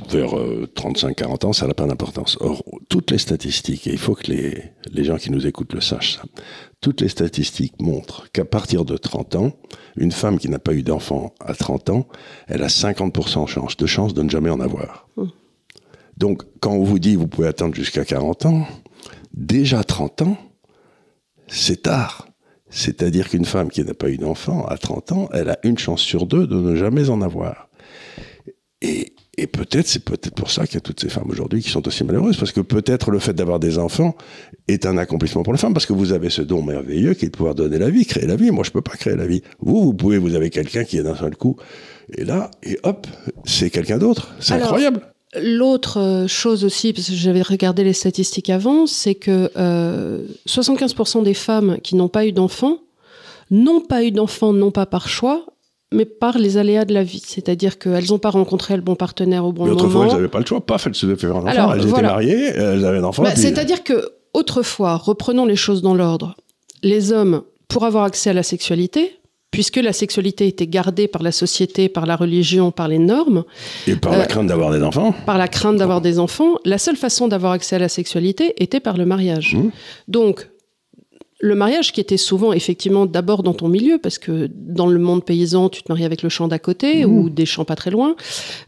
[SPEAKER 2] vers 35-40 euh, ans, ça n'a pas d'importance. Or, toutes les statistiques, et il faut que les, les gens qui nous écoutent le sachent, ça, toutes les statistiques montrent qu'à partir de 30 ans, une femme qui n'a pas eu d'enfant à 30 ans, elle a 50% de chance de ne jamais en avoir. Mmh. Donc, quand on vous dit vous pouvez attendre jusqu'à 40 ans, déjà 30 ans, c'est tard. C'est-à-dire qu'une femme qui n'a pas eu d'enfant à 30 ans, elle a une chance sur deux de ne jamais en avoir. Et, peut-être, c'est peut-être pour ça qu'il y a toutes ces femmes aujourd'hui qui sont aussi malheureuses, parce que peut-être le fait d'avoir des enfants est un accomplissement pour les femmes, parce que vous avez ce don merveilleux qui est de pouvoir donner la vie, créer la vie. Moi, je peux pas créer la vie. Vous, vous pouvez, vous avez quelqu'un qui est d'un seul coup, et là, et hop, c'est quelqu'un d'autre. C'est incroyable.
[SPEAKER 1] L'autre euh, chose aussi, parce que j'avais regardé les statistiques avant, c'est que euh, 75% des femmes qui n'ont pas eu d'enfants n'ont pas eu d'enfants non pas par choix, mais par les aléas de la vie. C'est-à-dire qu'elles n'ont pas rencontré le bon partenaire au bon moment.
[SPEAKER 2] Autrefois, elles n'avaient pas le choix, paf, elles se faisaient faire un enfant. elles étaient mariées, elles avaient un enfant. Bah,
[SPEAKER 1] c'est-à-dire que autrefois, reprenons les choses dans l'ordre, les hommes, pour avoir accès à la sexualité, puisque la sexualité était gardée par la société, par la religion, par les normes.
[SPEAKER 2] Et par la euh, crainte d'avoir des enfants.
[SPEAKER 1] Par la crainte d'avoir des enfants. La seule façon d'avoir accès à la sexualité était par le mariage. Mmh. Donc, le mariage qui était souvent effectivement d'abord dans ton milieu, parce que dans le monde paysan, tu te mariais avec le champ d'à côté mmh. ou des champs pas très loin.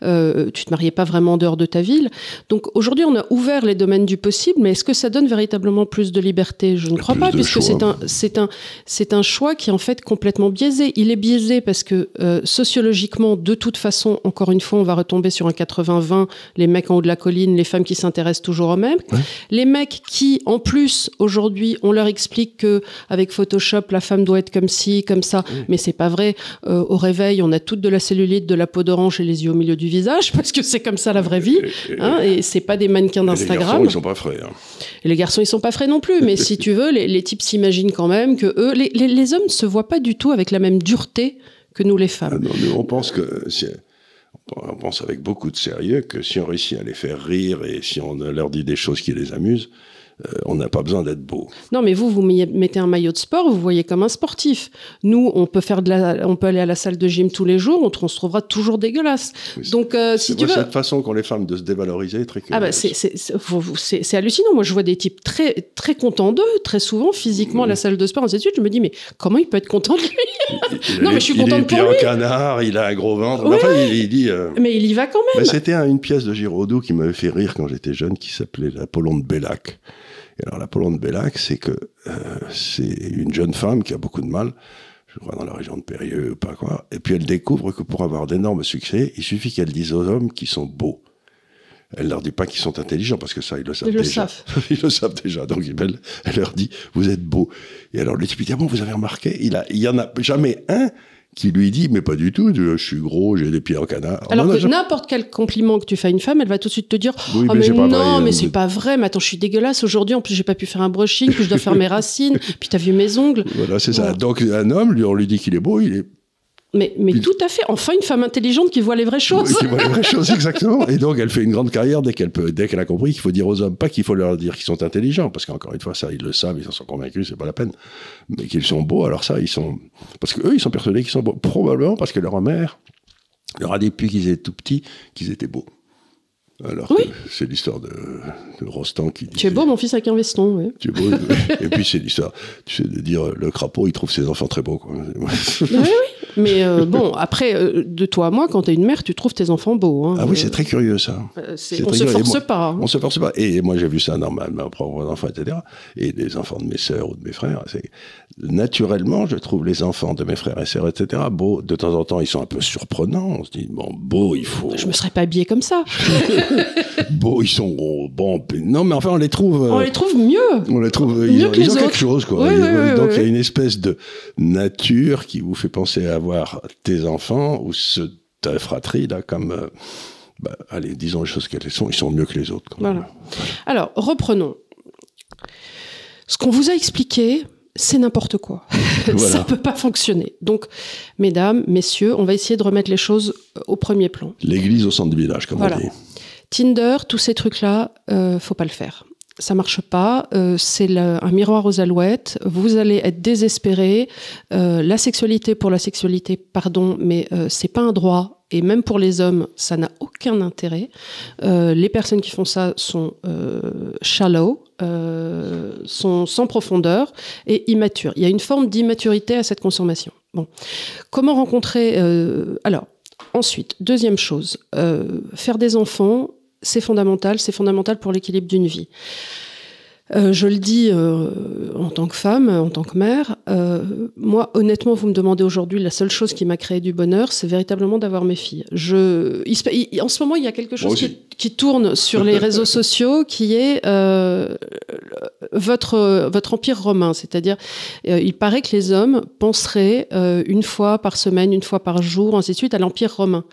[SPEAKER 1] Euh, tu te mariais pas vraiment dehors de ta ville. Donc aujourd'hui, on a ouvert les domaines du possible, mais est-ce que ça donne véritablement plus de liberté? Je ne crois pas, puisque c'est un, c'est un, c'est un choix qui est en fait complètement biaisé. Il est biaisé parce que euh, sociologiquement, de toute façon, encore une fois, on va retomber sur un 80-20, les mecs en haut de la colline, les femmes qui s'intéressent toujours aux mêmes. Les mecs qui, en plus, aujourd'hui, on leur explique avec Photoshop la femme doit être comme ci, comme ça, mais c'est pas vrai. Euh, au réveil, on a toute de la cellulite, de la peau d'orange et les yeux au milieu du visage [LAUGHS] parce que c'est comme ça la vraie vie. Et, hein, et c'est pas des mannequins d'Instagram. Les
[SPEAKER 2] garçons, ils sont pas frais. Hein.
[SPEAKER 1] Et les garçons, ils sont pas frais non plus. Mais si [LAUGHS] tu veux, les, types s'imaginent quand même que eux, les, les, hommes se voient pas du tout avec la même dureté que nous les femmes.
[SPEAKER 2] Ah on pense que on pense avec beaucoup de sérieux que si on réussit à les faire rire et si on leur dit des choses qui les amusent, on n'a pas besoin d'être beau.
[SPEAKER 1] Non, mais vous, vous mettez un maillot de sport, vous voyez comme un sportif. Nous, on peut faire de la, on peut aller à la salle de gym tous les jours, on, se trouvera toujours dégueulasse. Donc, euh, si tu veux,
[SPEAKER 2] cette façon qu'ont les femmes de se dévaloriser est très.
[SPEAKER 1] Ah bah c'est hallucinant. Moi, je vois des types très très contents d'eux, très souvent physiquement à la salle de sport, ainsi de suite. Je me dis mais comment il peut être content de lui [LAUGHS] Non, mais je suis contente pour lui.
[SPEAKER 2] Il est canard, il a un gros ventre. enfin, il, dit. Euh,
[SPEAKER 1] mais il y va quand même.
[SPEAKER 2] C'était une pièce de Giraudoux qui m'avait fait rire quand j'étais jeune, qui s'appelait l'Apollon de Bellac. Et alors l'Apollon de Bellac, c'est que euh, c'est une jeune femme qui a beaucoup de mal, je crois dans la région de Périeux ou pas quoi, et puis elle découvre que pour avoir d'énormes succès, il suffit qu'elle dise aux hommes qu'ils sont beaux. Elle leur dit pas qu'ils sont intelligents parce que ça ils le savent
[SPEAKER 1] ils
[SPEAKER 2] déjà.
[SPEAKER 1] Le savent. [LAUGHS]
[SPEAKER 2] ils le savent déjà. Donc elle, elle, leur dit vous êtes beaux. Et alors le type dit ah bon vous avez remarqué il a il y en a jamais un qui lui dit mais pas du tout, je suis gros, j'ai des pieds en canard.
[SPEAKER 1] Alors que n'importe quel compliment que tu fais à une femme, elle va tout de suite te dire oh, mais, non, mais c'est pas vrai, mais attends, je suis dégueulasse aujourd'hui, en plus j'ai pas pu faire un brushing, puis je dois faire mes [LAUGHS] racines, puis t'as vu mes ongles.
[SPEAKER 2] Voilà, c'est ça. Donc un homme, lui, on lui dit qu'il est beau, il est
[SPEAKER 1] mais, mais tout à fait. Enfin, une femme intelligente qui voit les vraies choses.
[SPEAKER 2] qui voit les vraies choses, [LAUGHS] exactement. Et donc, elle fait une grande carrière dès qu'elle peut, dès qu'elle a compris qu'il faut dire aux hommes, pas qu'il faut leur dire qu'ils sont intelligents, parce qu'encore une fois, ça, ils le savent, ils en sont convaincus, c'est pas la peine. Mais qu'ils sont beaux, alors ça, ils sont, parce qu'eux, ils sont persuadés qu'ils sont beaux. Probablement parce que leur mère leur a dit depuis qu'ils étaient tout petits qu'ils étaient beaux. Alors
[SPEAKER 1] Oui.
[SPEAKER 2] c'est l'histoire de, de Rostand qui dit.
[SPEAKER 1] Tu es beau, mon fils, avec un veston. oui.
[SPEAKER 2] Tu es beau. et puis c'est l'histoire, tu sais, de dire euh, le crapaud, il trouve ses enfants très beaux. Quoi.
[SPEAKER 1] Oui, oui. Mais euh, bon, après, euh, de toi à moi, quand t'es une mère, tu trouves tes enfants beaux. hein.
[SPEAKER 2] Ah oui, c'est très curieux ça.
[SPEAKER 1] Euh, on
[SPEAKER 2] très
[SPEAKER 1] se force
[SPEAKER 2] moi-
[SPEAKER 1] pas. hein.
[SPEAKER 2] On se force pas. Et moi, j'ai vu ça dans ma, ma propre enfant, etc. Et les enfants de mes sœurs ou de mes frères. Naturellement, je trouve les enfants de mes frères et sœurs, etc. Beaux. De temps en temps, ils sont un peu surprenants. On se dit bon, beau, il faut.
[SPEAKER 1] Je me serais pas habillée comme ça. [LAUGHS] [LAUGHS]
[SPEAKER 2] Beau, ils sont. Bon, non, mais enfin, on les trouve.
[SPEAKER 1] On
[SPEAKER 2] euh,
[SPEAKER 1] les trouve mieux.
[SPEAKER 2] on les trouve,
[SPEAKER 1] Mieux
[SPEAKER 2] ils ont,
[SPEAKER 1] que
[SPEAKER 2] ils
[SPEAKER 1] les
[SPEAKER 2] ont quelque chose, quoi.
[SPEAKER 1] Oui,
[SPEAKER 2] Ils-
[SPEAKER 1] oui, oui,
[SPEAKER 2] donc, il y a une espèce de nature qui vous fait penser à avoir tes enfants ou ta fratrie, là, comme, euh, bah, allez, disons les choses qu'elles sont, ils sont mieux que les autres. quand même.
[SPEAKER 1] Voilà. Alors, reprenons. Ce qu'on vous a expliqué, c'est n'importe quoi. [LAUGHS]
[SPEAKER 2] Voilà.
[SPEAKER 1] Ça peut pas fonctionner. Donc, mesdames, messieurs, on va essayer de remettre les choses au premier plan.
[SPEAKER 2] L'église au centre du village, comme
[SPEAKER 1] Voilà.
[SPEAKER 2] on dit.
[SPEAKER 1] Tinder, tous ces trucs-là, euh, faut pas le faire. Ça marche pas. euh, c'est un miroir aux alouettes. Vous allez être désespéré. Euh, la sexualité pour la sexualité, pardon, mais euh, c'est pas un droit. Et même pour les hommes, ça n'a aucun intérêt. Les personnes qui font ça sont shallow, sont sans profondeur et immatures. Il y a une forme d'immaturité à cette consommation. Comment rencontrer Alors, ensuite, deuxième chose, faire des enfants, c'est fondamental. C'est fondamental pour l'équilibre d'une vie. Euh, je le dis euh, en tant que femme, en tant que mère. euh, moi, honnêtement, vous me demandez aujourd'hui, la seule chose qui m'a créé du bonheur, c'est véritablement d'avoir mes filles. Je, il se- il- en ce moment, il y a quelque chose qui, qui tourne sur les réseaux [LAUGHS] sociaux, qui est votre votre empire romain. C'est-à-dire, il paraît que les hommes penseraient une fois par semaine, une fois par jour, ainsi de suite, à l'empire romain.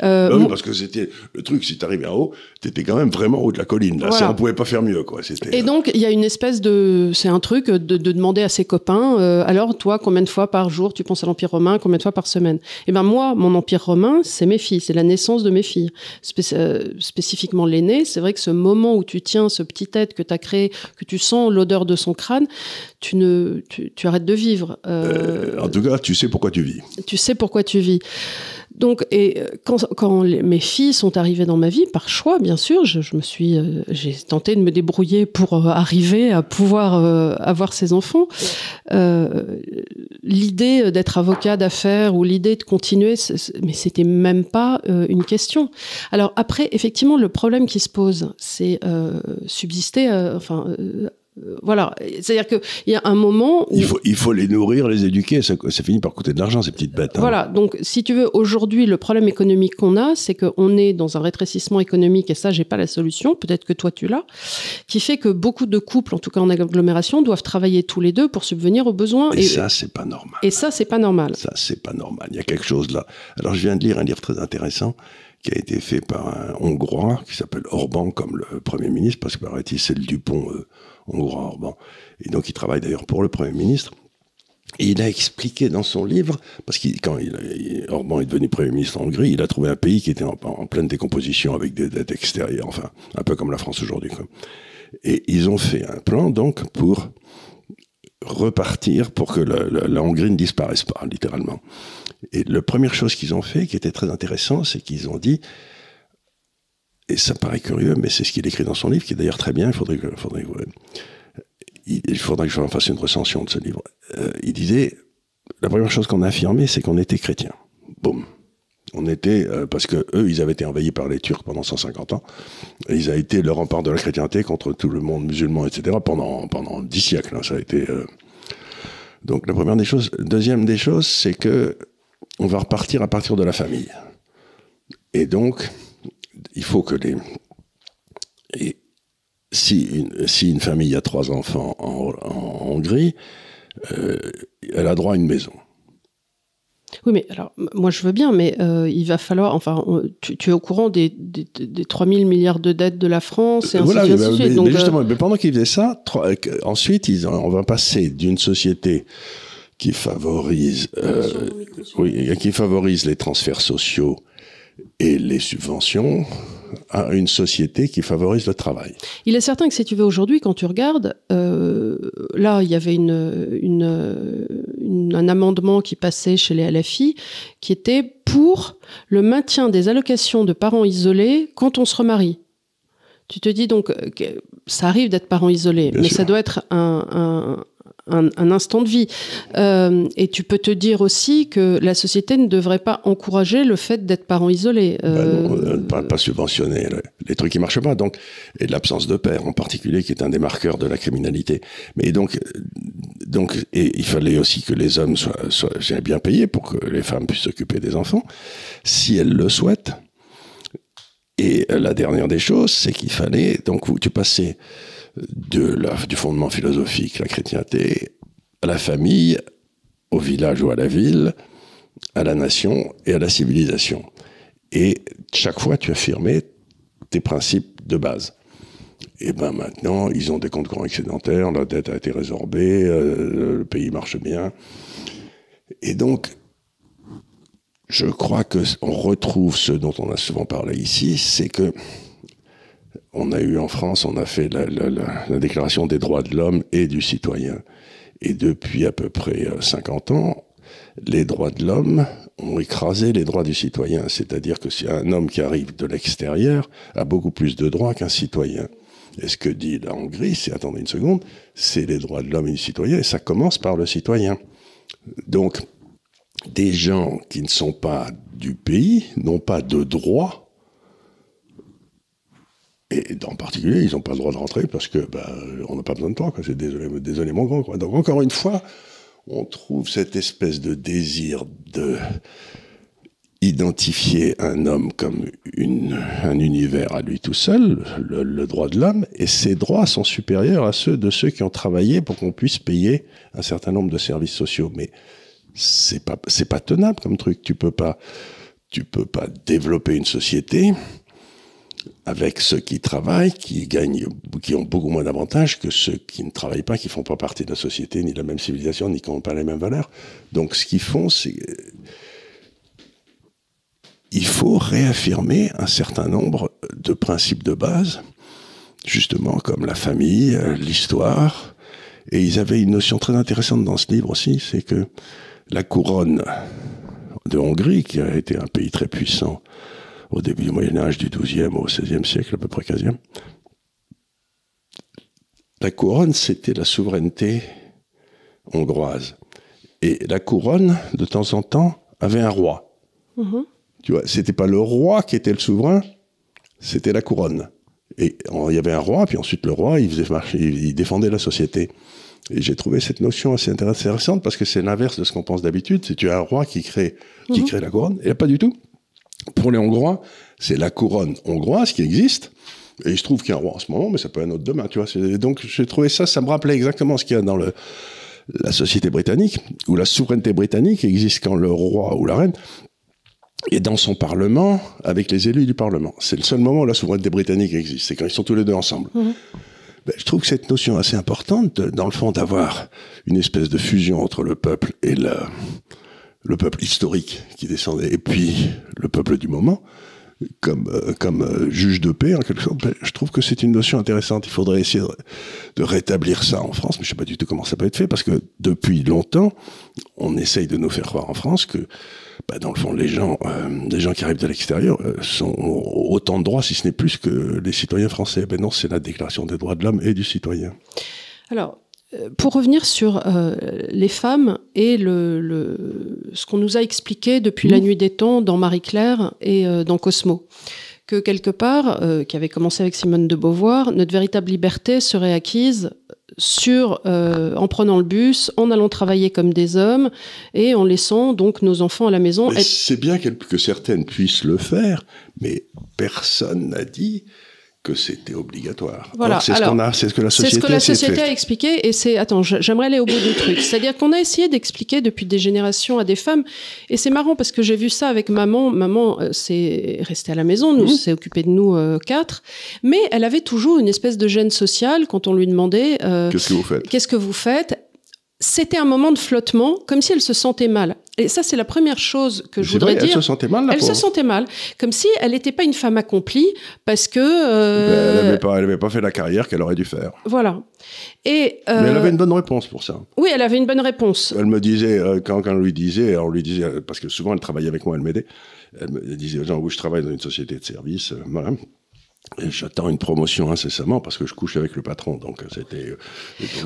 [SPEAKER 2] Ah oui,
[SPEAKER 1] mon-
[SPEAKER 2] parce que c'était le truc, si t'arrivais en haut, t'étais quand même vraiment haut de la colline. Là,
[SPEAKER 1] Voilà.
[SPEAKER 2] ça, on pouvait pas faire mieux, quoi.
[SPEAKER 1] Et donc, il y a une espèce de. C'est un truc de, de demander à ses copains euh, alors, toi, combien de fois par jour tu penses à l'Empire romain Combien de fois par semaine? Eh ben moi, mon Empire romain, c'est mes filles, c'est la naissance de mes filles. Spé- euh, spécifiquement l'aîné, c'est vrai que ce moment où tu tiens ce petit être que tu as créé, que tu sens l'odeur de son crâne, tu, ne, tu, tu arrêtes de vivre. Euh,
[SPEAKER 2] en tout cas, tu sais pourquoi tu vis.
[SPEAKER 1] tu sais pourquoi tu vis. Donc, et euh, quand, quand mes filles sont arrivées dans ma vie, par choix, bien sûr, je, je me suis, euh, j'ai tenté de me débrouiller pour euh, arriver à pouvoir euh, avoir ces enfants. Euh, l'idée d'être avocat d'affaires ou l'idée de continuer, mais c'était même pas une question. Alors après, effectivement, le problème qui se pose, c'est subsister, enfin. Euh, voilà, c'est-à-dire qu'il y a un moment où
[SPEAKER 2] Il faut, il faut les nourrir, les éduquer. Ça, ça finit par coûter de l'argent, ces petites bêtes. hein.
[SPEAKER 1] voilà, donc si tu veux, aujourd'hui, le problème économique qu'on a, c'est qu'on est dans un rétrécissement économique, et ça, j'ai pas la solution, peut-être que toi tu l'as, qui fait que beaucoup de couples, en tout cas en agglomération, doivent travailler tous les deux pour subvenir aux besoins.
[SPEAKER 2] Et, ça, c'est pas normal.
[SPEAKER 1] et ça, c'est pas normal.
[SPEAKER 2] Ça, c'est pas normal. Il y a quelque chose là. Alors, je viens de lire un livre très intéressant qui a été fait par un Hongrois qui s'appelle Orban, comme le Premier ministre, parce que paraît-il, c'est le Dupont euh, hongrois Orban. Et donc, il travaille d'ailleurs pour le Premier ministre. Il a expliqué dans son livre, parce que quand Orban est devenu Premier ministre en Hongrie, il a trouvé un pays qui était en, pleine décomposition avec des dettes extérieures, enfin, un peu comme la France aujourd'hui. Et ils ont fait un plan, donc, pour repartir pour que la- la Hongrie ne disparaisse pas, littéralement. Et la première chose qu'ils ont fait, qui était très intéressant, c'est qu'ils ont dit, et ça paraît curieux, mais c'est ce qu'il écrit dans son livre, qui est d'ailleurs très bien, il faudrait que, il, faudrait que je fasse une recension de ce livre. Euh, il disait, la première chose qu'on a affirmé, c'est qu'on était chrétiens. Boum. On était, euh, parce que eux, ils avaient été envahis par les Turcs pendant 150 ans. Ils ont été le rempart de la chrétienté contre tout le monde musulman, etc. pendant, pendant 10 siècles. hein. Ça a été, euh, donc la première des choses. Deuxième des choses, c'est que on va repartir à partir de la famille. Et donc, il faut que les... Et si une, si une famille a trois enfants en, en Hongrie, euh, elle a droit à une maison.
[SPEAKER 1] Oui, mais alors, moi je veux bien, mais euh, il va falloir. Enfin, on- tu, tu es au courant des, des, des 3 000 milliards de dettes de la France et ainsi
[SPEAKER 2] Voilà,
[SPEAKER 1] de suite,
[SPEAKER 2] mais,
[SPEAKER 1] de
[SPEAKER 2] mais-.
[SPEAKER 1] Donc,
[SPEAKER 2] mais
[SPEAKER 1] euh,
[SPEAKER 2] justement, mais pendant qu'ils faisaient ça, trois- euh, ensuite, ils on va passer d'une société qui favorise, euh, oui, qui favorise les transferts sociaux et les subventions à une société qui favorise le travail.
[SPEAKER 1] Il est certain que si tu veux aujourd'hui, quand tu regardes, euh, là, il y avait une, une, une- un amendement qui passait chez les LFI qui était pour le maintien des allocations de parents isolés quand on se remarie. Tu te dis donc, ça arrive d'être parent isolé,
[SPEAKER 2] Bien
[SPEAKER 1] mais
[SPEAKER 2] sûr.
[SPEAKER 1] ça doit être un, un- un- un instant de vie. Euh, et tu peux te dire aussi que la société ne devrait pas encourager le fait d'être parent isolé.
[SPEAKER 2] Bah
[SPEAKER 1] Euh,
[SPEAKER 2] non, euh, pas, pas subventionner le- les trucs qui marchent pas. Donc, et l'absence de père en particulier, qui est un des marqueurs de la criminalité. Mais donc, euh, donc, et il fallait aussi que les hommes soient, bien payés pour que les femmes puissent s'occuper des enfants, si elles le souhaitent. Et la dernière des choses, c'est qu'il fallait donc tu passais de la, du fondement philosophique, la chrétienté, à la famille, au village ou à la ville, à la nation et à la civilisation. Et chaque fois, tu affirmais tes principes de base. Et ben maintenant, ils ont des comptes courants excédentaires, la dette a été résorbée, euh, le pays marche bien. Et donc, je crois que on retrouve ce dont on a souvent parlé ici, c'est que on a eu en France, on a fait la, la- la- la déclaration des droits de l'homme et du citoyen. Et depuis à peu près euh, 50 ans, les droits de l'homme ont écrasé les droits du citoyen. C'est-à-dire que si un homme qui arrive de l'extérieur a beaucoup plus de droits qu'un citoyen. Et ce que dit la Hongrie, c'est, attendez une seconde, c'est les droits de l'homme et du citoyen, et ça commence par le citoyen. Donc, des gens qui ne sont pas du pays n'ont pas de droits et en particulier, ils n'ont pas le droit de rentrer parce que bah, on n'a pas besoin de toi. désolé, désolé mon grand. Donc encore une fois, on trouve cette espèce de désir de identifier un homme comme un univers à lui tout seul, le, le droit de l'homme, et ces droits sont supérieurs à ceux de ceux qui ont travaillé pour qu'on puisse payer un certain nombre de services sociaux. Mais c'est pas c'est pas tenable comme truc. Tu peux pas tu peux pas développer une société avec ceux qui travaillent, qui gagnent, qui ont beaucoup moins d'avantages que ceux qui ne travaillent pas, qui font pas partie de la société, ni de la même civilisation, ni qui n'ont pas les mêmes valeurs. Donc, ce qu'ils font, c'est il faut réaffirmer un certain nombre de principes de base, justement comme la famille, euh, l'histoire. Et ils avaient une notion très intéressante dans ce livre aussi, c'est que la couronne de Hongrie, qui a été un pays très puissant au début du Moyen Âge, du XIIe au XVIe siècle, à peu près XVe, la couronne, c'était la souveraineté hongroise. Et la couronne, de temps en temps, avait un roi.
[SPEAKER 1] Mhm.
[SPEAKER 2] Tu vois, c'était pas le roi qui était le souverain, c'était la couronne. Et il y avait un roi, puis ensuite le roi, il faisait marcher, il, il défendait la société. Et j'ai trouvé cette notion assez intéressante parce que c'est l'inverse de ce qu'on pense d'habitude. C'est tu as un roi qui crée, qui
[SPEAKER 1] Mhm.
[SPEAKER 2] crée la couronne, et pas du tout. Pour les Hongrois, c'est la couronne hongroise qui existe. Et il se trouve qu'il y a un roi en ce moment, mais ça peut être un autre demain, tu vois. Donc j'ai trouvé ça, ça me rappelait exactement ce qu'il y a dans le, la société britannique, où la souveraineté britannique existe quand le roi ou la reine est dans son parlement avec les élus du parlement. C'est le seul moment où la souveraineté britannique existe, c'est quand ils sont tous les deux ensemble.
[SPEAKER 1] Mhm.
[SPEAKER 2] Ben, je trouve que cette notion assez importante, de- dans le fond, d'avoir une espèce de fusion entre le peuple et le, le peuple historique qui descendait, et puis le peuple du moment, comme, euh, comme euh, juge de paix, en quelque sorte, ben, je trouve que c'est une notion intéressante. Il faudrait essayer de, rétablir ça en France, mais je sais pas du tout comment ça peut être fait, parce que depuis longtemps, on essaye de nous faire croire en France que, ben, dans le fond, les gens, euh, les gens qui arrivent de l'extérieur euh, sont ont autant de droits, si ce n'est plus que les citoyens français. Ben non, c'est la Déclaration des droits de l'homme et du citoyen.
[SPEAKER 1] Alors, pour revenir sur euh, les femmes et le, le- ce qu'on nous a expliqué depuis la nuit des temps dans Marie-Claire et euh, dans Cosmo, que quelque part, euh, qui avait commencé avec Simone de Beauvoir, notre véritable liberté serait acquise sur euh, en prenant le bus, en allant travailler comme des hommes et en laissant donc nos enfants à la maison. Être-
[SPEAKER 2] C'est bien que certaines puissent le faire, mais personne n'a dit que c'était obligatoire.
[SPEAKER 1] Voilà,
[SPEAKER 2] C'est ce,
[SPEAKER 1] alors,
[SPEAKER 2] qu'on a- c'est ce que la société,
[SPEAKER 1] ce que la société a expliqué et c'est attends j'aimerais aller au bout du truc. C'est-à-dire qu'on a essayé d'expliquer depuis des générations à des femmes et c'est marrant parce que j'ai vu ça avec maman. Maman euh, c'est restée à la maison nous
[SPEAKER 2] Mhm.
[SPEAKER 1] s'est occupée de nous euh, quatre. Mais elle avait toujours une espèce de gêne sociale quand on lui demandait euh,
[SPEAKER 2] Qu'est-ce que vous faites?
[SPEAKER 1] qu'est-ce que vous faites? C'était un moment de flottement, comme si elle se sentait mal. Et ça, c'est la première chose que je voudrais
[SPEAKER 2] vrai, elle
[SPEAKER 1] dire.
[SPEAKER 2] se sentait mal, la
[SPEAKER 1] Elle se sentait mal, comme si elle n'était pas une femme accomplie, parce que
[SPEAKER 2] Ben,
[SPEAKER 1] euh,
[SPEAKER 2] Elle n'avait pas, elle avait pas fait la carrière qu'elle aurait dû faire.
[SPEAKER 1] voilà. Et euh,
[SPEAKER 2] Mais elle avait une bonne réponse pour ça.
[SPEAKER 1] oui, elle avait une bonne réponse.
[SPEAKER 2] Elle me disait, euh, quand, quand on lui disait, on lui disait, euh, parce que souvent elle travaillait avec moi, elle m'aidait, elle me disait, Jean, où je travaille dans une société de service, euh, voilà. J'attends une promotion incessamment parce que je couche avec le patron. Donc, c'était. euh,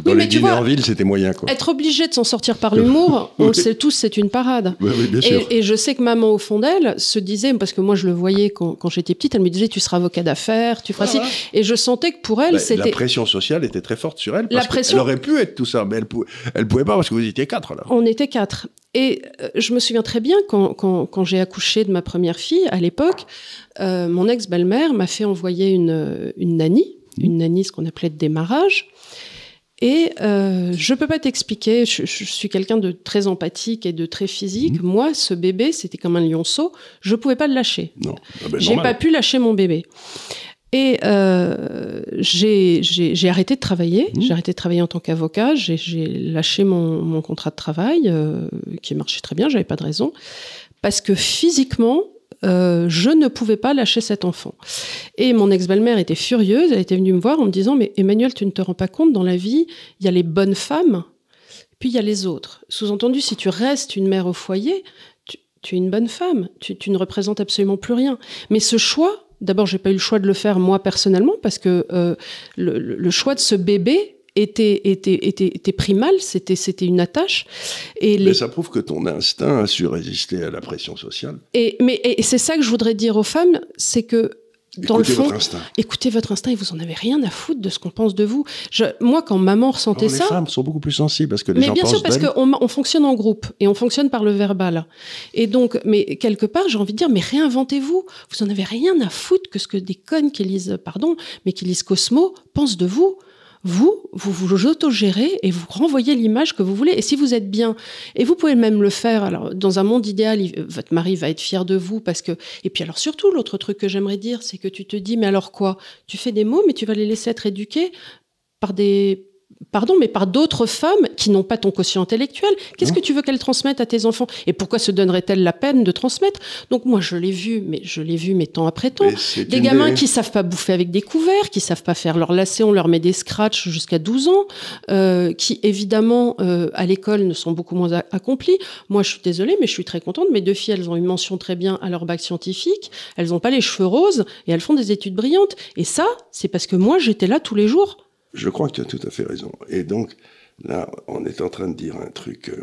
[SPEAKER 2] dans
[SPEAKER 1] mais
[SPEAKER 2] les dîners
[SPEAKER 1] vois,
[SPEAKER 2] en ville, c'était moyen, quoi.
[SPEAKER 1] Être obligé de s'en sortir par l'humour, [LAUGHS] on le
[SPEAKER 2] Oui.
[SPEAKER 1] sait tous, c'est une parade.
[SPEAKER 2] Oui, oui, bien sûr.
[SPEAKER 1] Et, et je sais que maman, au fond d'elle, se disait, parce que moi je le voyais quand, quand j'étais petite, elle me disait Tu seras avocat d'affaires, tu feras
[SPEAKER 2] Ah,
[SPEAKER 1] ci.
[SPEAKER 2] ouais.
[SPEAKER 1] Et je sentais que pour elle,
[SPEAKER 2] Bah,
[SPEAKER 1] c'était.
[SPEAKER 2] La pression sociale était très forte sur elle.
[SPEAKER 1] La
[SPEAKER 2] Parce
[SPEAKER 1] pression-
[SPEAKER 2] Elle aurait pu être tout ça, mais elle pouvait, elle pouvait pas parce que vous étiez quatre, là.
[SPEAKER 1] On était quatre. Et euh, je me souviens très bien quand, quand, quand j'ai accouché de ma première fille, à l'époque, euh, mon ex-belle-mère m'a fait envoyer une, une nanny, une nanny, ce qu'on appelait de démarrage. Et euh, je peux pas t'expliquer, je, je suis quelqu'un de très empathique et de très physique. Moi, ce bébé, c'était comme un lionceau, je pouvais pas le lâcher.
[SPEAKER 2] Non. Ah ben,
[SPEAKER 1] J'ai pas pu lâcher mon bébé. Et euh, j'ai arrêté de travailler.
[SPEAKER 2] Mmh.
[SPEAKER 1] J'ai arrêté de travailler en tant qu'avocat. J'ai j'ai lâché mon, mon contrat de travail, euh, qui marchait très bien, j'avais pas de raison. Parce que physiquement, euh, je ne pouvais pas lâcher cet enfant. Et mon ex-belle-mère était furieuse. Elle était venue me voir en me disant Mais Emmanuel, tu ne te rends pas compte, dans la vie, il y a les bonnes femmes, puis il y a les autres. Sous-entendu, si tu restes une mère au foyer, tu, tu es une bonne femme. Tu, tu ne représentes absolument plus rien. Mais ce choix, d'abord, j'ai pas eu le choix de le faire moi personnellement parce que euh, le, choix de ce bébé était, était, était, était primal, c'était, c'était une attache. Et les
[SPEAKER 2] Mais ça prouve que ton instinct a su résister à la pression sociale.
[SPEAKER 1] et, mais, et c'est ça que je voudrais dire aux femmes, c'est que dans
[SPEAKER 2] Écoutez
[SPEAKER 1] le fond,
[SPEAKER 2] votre instinct.
[SPEAKER 1] écoutez votre instinct et vous en avez rien à foutre de ce qu'on pense de vous. Je, moi, quand maman ressentait
[SPEAKER 2] Alors, les
[SPEAKER 1] ça,
[SPEAKER 2] femmes sont beaucoup plus sensibles parce que les
[SPEAKER 1] mais
[SPEAKER 2] gens
[SPEAKER 1] bien
[SPEAKER 2] pensent
[SPEAKER 1] sûr, parce qu'on on fonctionne en groupe et on fonctionne par le verbal. Et donc, mais quelque part, j'ai envie de dire, mais réinventez-vous. Vous en avez rien à foutre que ce que des connes qui lisent, pardon, mais qui lisent Cosmo pensent de vous. Vous, vous vous autogérez et vous renvoyez l'image que vous voulez. Et si vous êtes bien, et vous pouvez même le faire, alors dans un monde idéal, votre mari va être fier de vous parce que. Et puis alors surtout, l'autre truc que j'aimerais dire, c'est que tu te dis, mais alors quoi? Tu fais des mots, mais tu vas les laisser être éduqués par des pardon, mais par d'autres femmes qui n'ont pas ton quotient intellectuel. Qu'est-ce
[SPEAKER 2] Non.
[SPEAKER 1] que tu veux qu'elles transmettent à tes enfants? Et pourquoi se donnerait-elle la peine de transmettre? Donc moi, je l'ai vu, mais je l'ai vu, mais temps après temps. Des gamins
[SPEAKER 2] des-
[SPEAKER 1] qui savent pas bouffer avec des couverts, qui savent pas faire leur lacet, on leur met des scratchs jusqu'à 12 ans, euh, qui évidemment euh, à l'école ne sont beaucoup moins accomplis. Moi, je suis désolée, mais je suis très contente. Mes deux filles, elles ont une mention très bien à leur bac scientifique. Elles n'ont pas les cheveux roses et elles font des études brillantes. Et ça, c'est parce que moi, j'étais là tous les jours.
[SPEAKER 2] Je crois que tu as tout à fait raison. Et donc, là, on est en train de dire un truc. euh,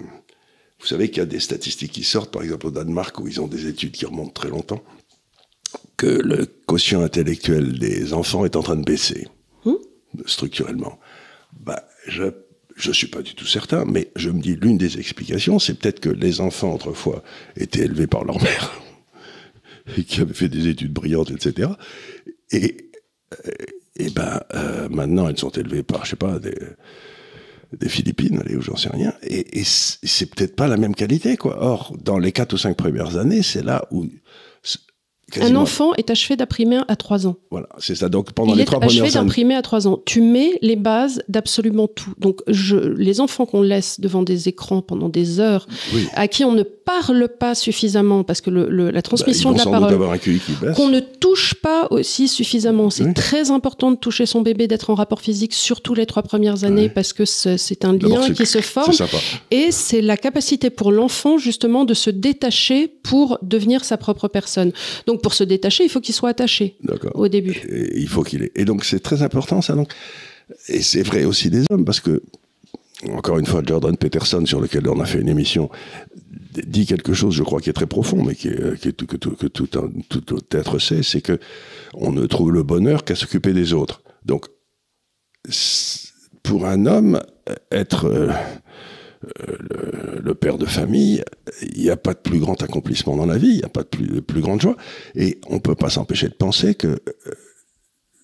[SPEAKER 2] vous savez qu'il y a des statistiques qui sortent, par exemple au Danemark, où ils ont des études qui remontent très longtemps, que le quotient intellectuel des enfants est en train de baisser,
[SPEAKER 1] Hmm.
[SPEAKER 2] structurellement. Bah, je je suis pas du tout certain, mais je me dis l'une des explications, c'est peut-être que les enfants autrefois étaient élevés par leur mère [LAUGHS] et qui avaient fait des études brillantes, etc. Et et ben euh, maintenant elles sont élevées par je sais pas des des Philippines, allez, j'en sais rien, et, et c'est peut-être pas la même qualité, quoi. Or, dans les quatre ou cinq premières années, c'est là où
[SPEAKER 1] Un enfant est achevé d'imprimer à 3 ans.
[SPEAKER 2] voilà, c'est ça. Donc pendant
[SPEAKER 1] Il
[SPEAKER 2] les trois
[SPEAKER 1] achevé
[SPEAKER 2] premières années,
[SPEAKER 1] d'imprimer à 3 ans. Tu mets les bases d'absolument tout. Donc, je, les enfants qu'on laisse devant des écrans pendant des heures,
[SPEAKER 2] oui,
[SPEAKER 1] à qui on ne parle pas suffisamment, parce que le, le- la
[SPEAKER 2] bah,
[SPEAKER 1] transmission
[SPEAKER 2] vont
[SPEAKER 1] de la parole, qu'on ne touche pas aussi suffisamment. C'est
[SPEAKER 2] Oui.
[SPEAKER 1] très important de toucher son bébé, d'être en rapport physique, surtout les trois premières années,
[SPEAKER 2] Oui.
[SPEAKER 1] parce que c'est un lien qui se forme.
[SPEAKER 2] sympa.
[SPEAKER 1] Et c'est la capacité pour l'enfant, justement, de se détacher pour devenir sa propre personne. Donc, pour se détacher, il faut qu'il soit attaché au début.
[SPEAKER 2] Et il faut qu'il ait. Et donc c'est très important ça. Donc et c'est vrai aussi des hommes parce que encore une fois Jordan Peterson sur lequel on a fait une émission dit quelque chose, je crois, qui est très profond, mais qui est, qui est tout- que, tout, que tout, un- tout être sait, c'est que on ne trouve le bonheur qu'à s'occuper des autres. Donc pour un homme, être euh, euh, le, père de famille, il n'y a pas de plus grand accomplissement dans la vie, il n'y a pas de plus, de plus grande joie. Et on ne peut pas s'empêcher de penser que euh,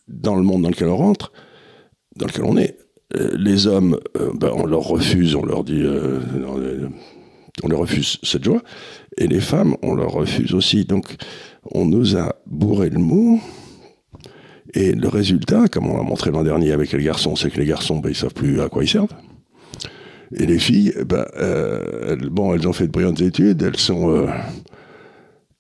[SPEAKER 2] dans le monde dans lequel on rentre, dans lequel on est, euh, les hommes, euh, ben, on leur refuse, on leur dit, on leur refuse cette joie, et les femmes, on leur refuse aussi. Donc, on nous a bourré le mot. Et le résultat, comme on l'a montré l'an dernier avec les garçons, c'est que les garçons, ben, ils savent plus à quoi ils servent. Et les filles, ben, euh, elles, bon, elles ont fait de brillantes études, elles sont. euh,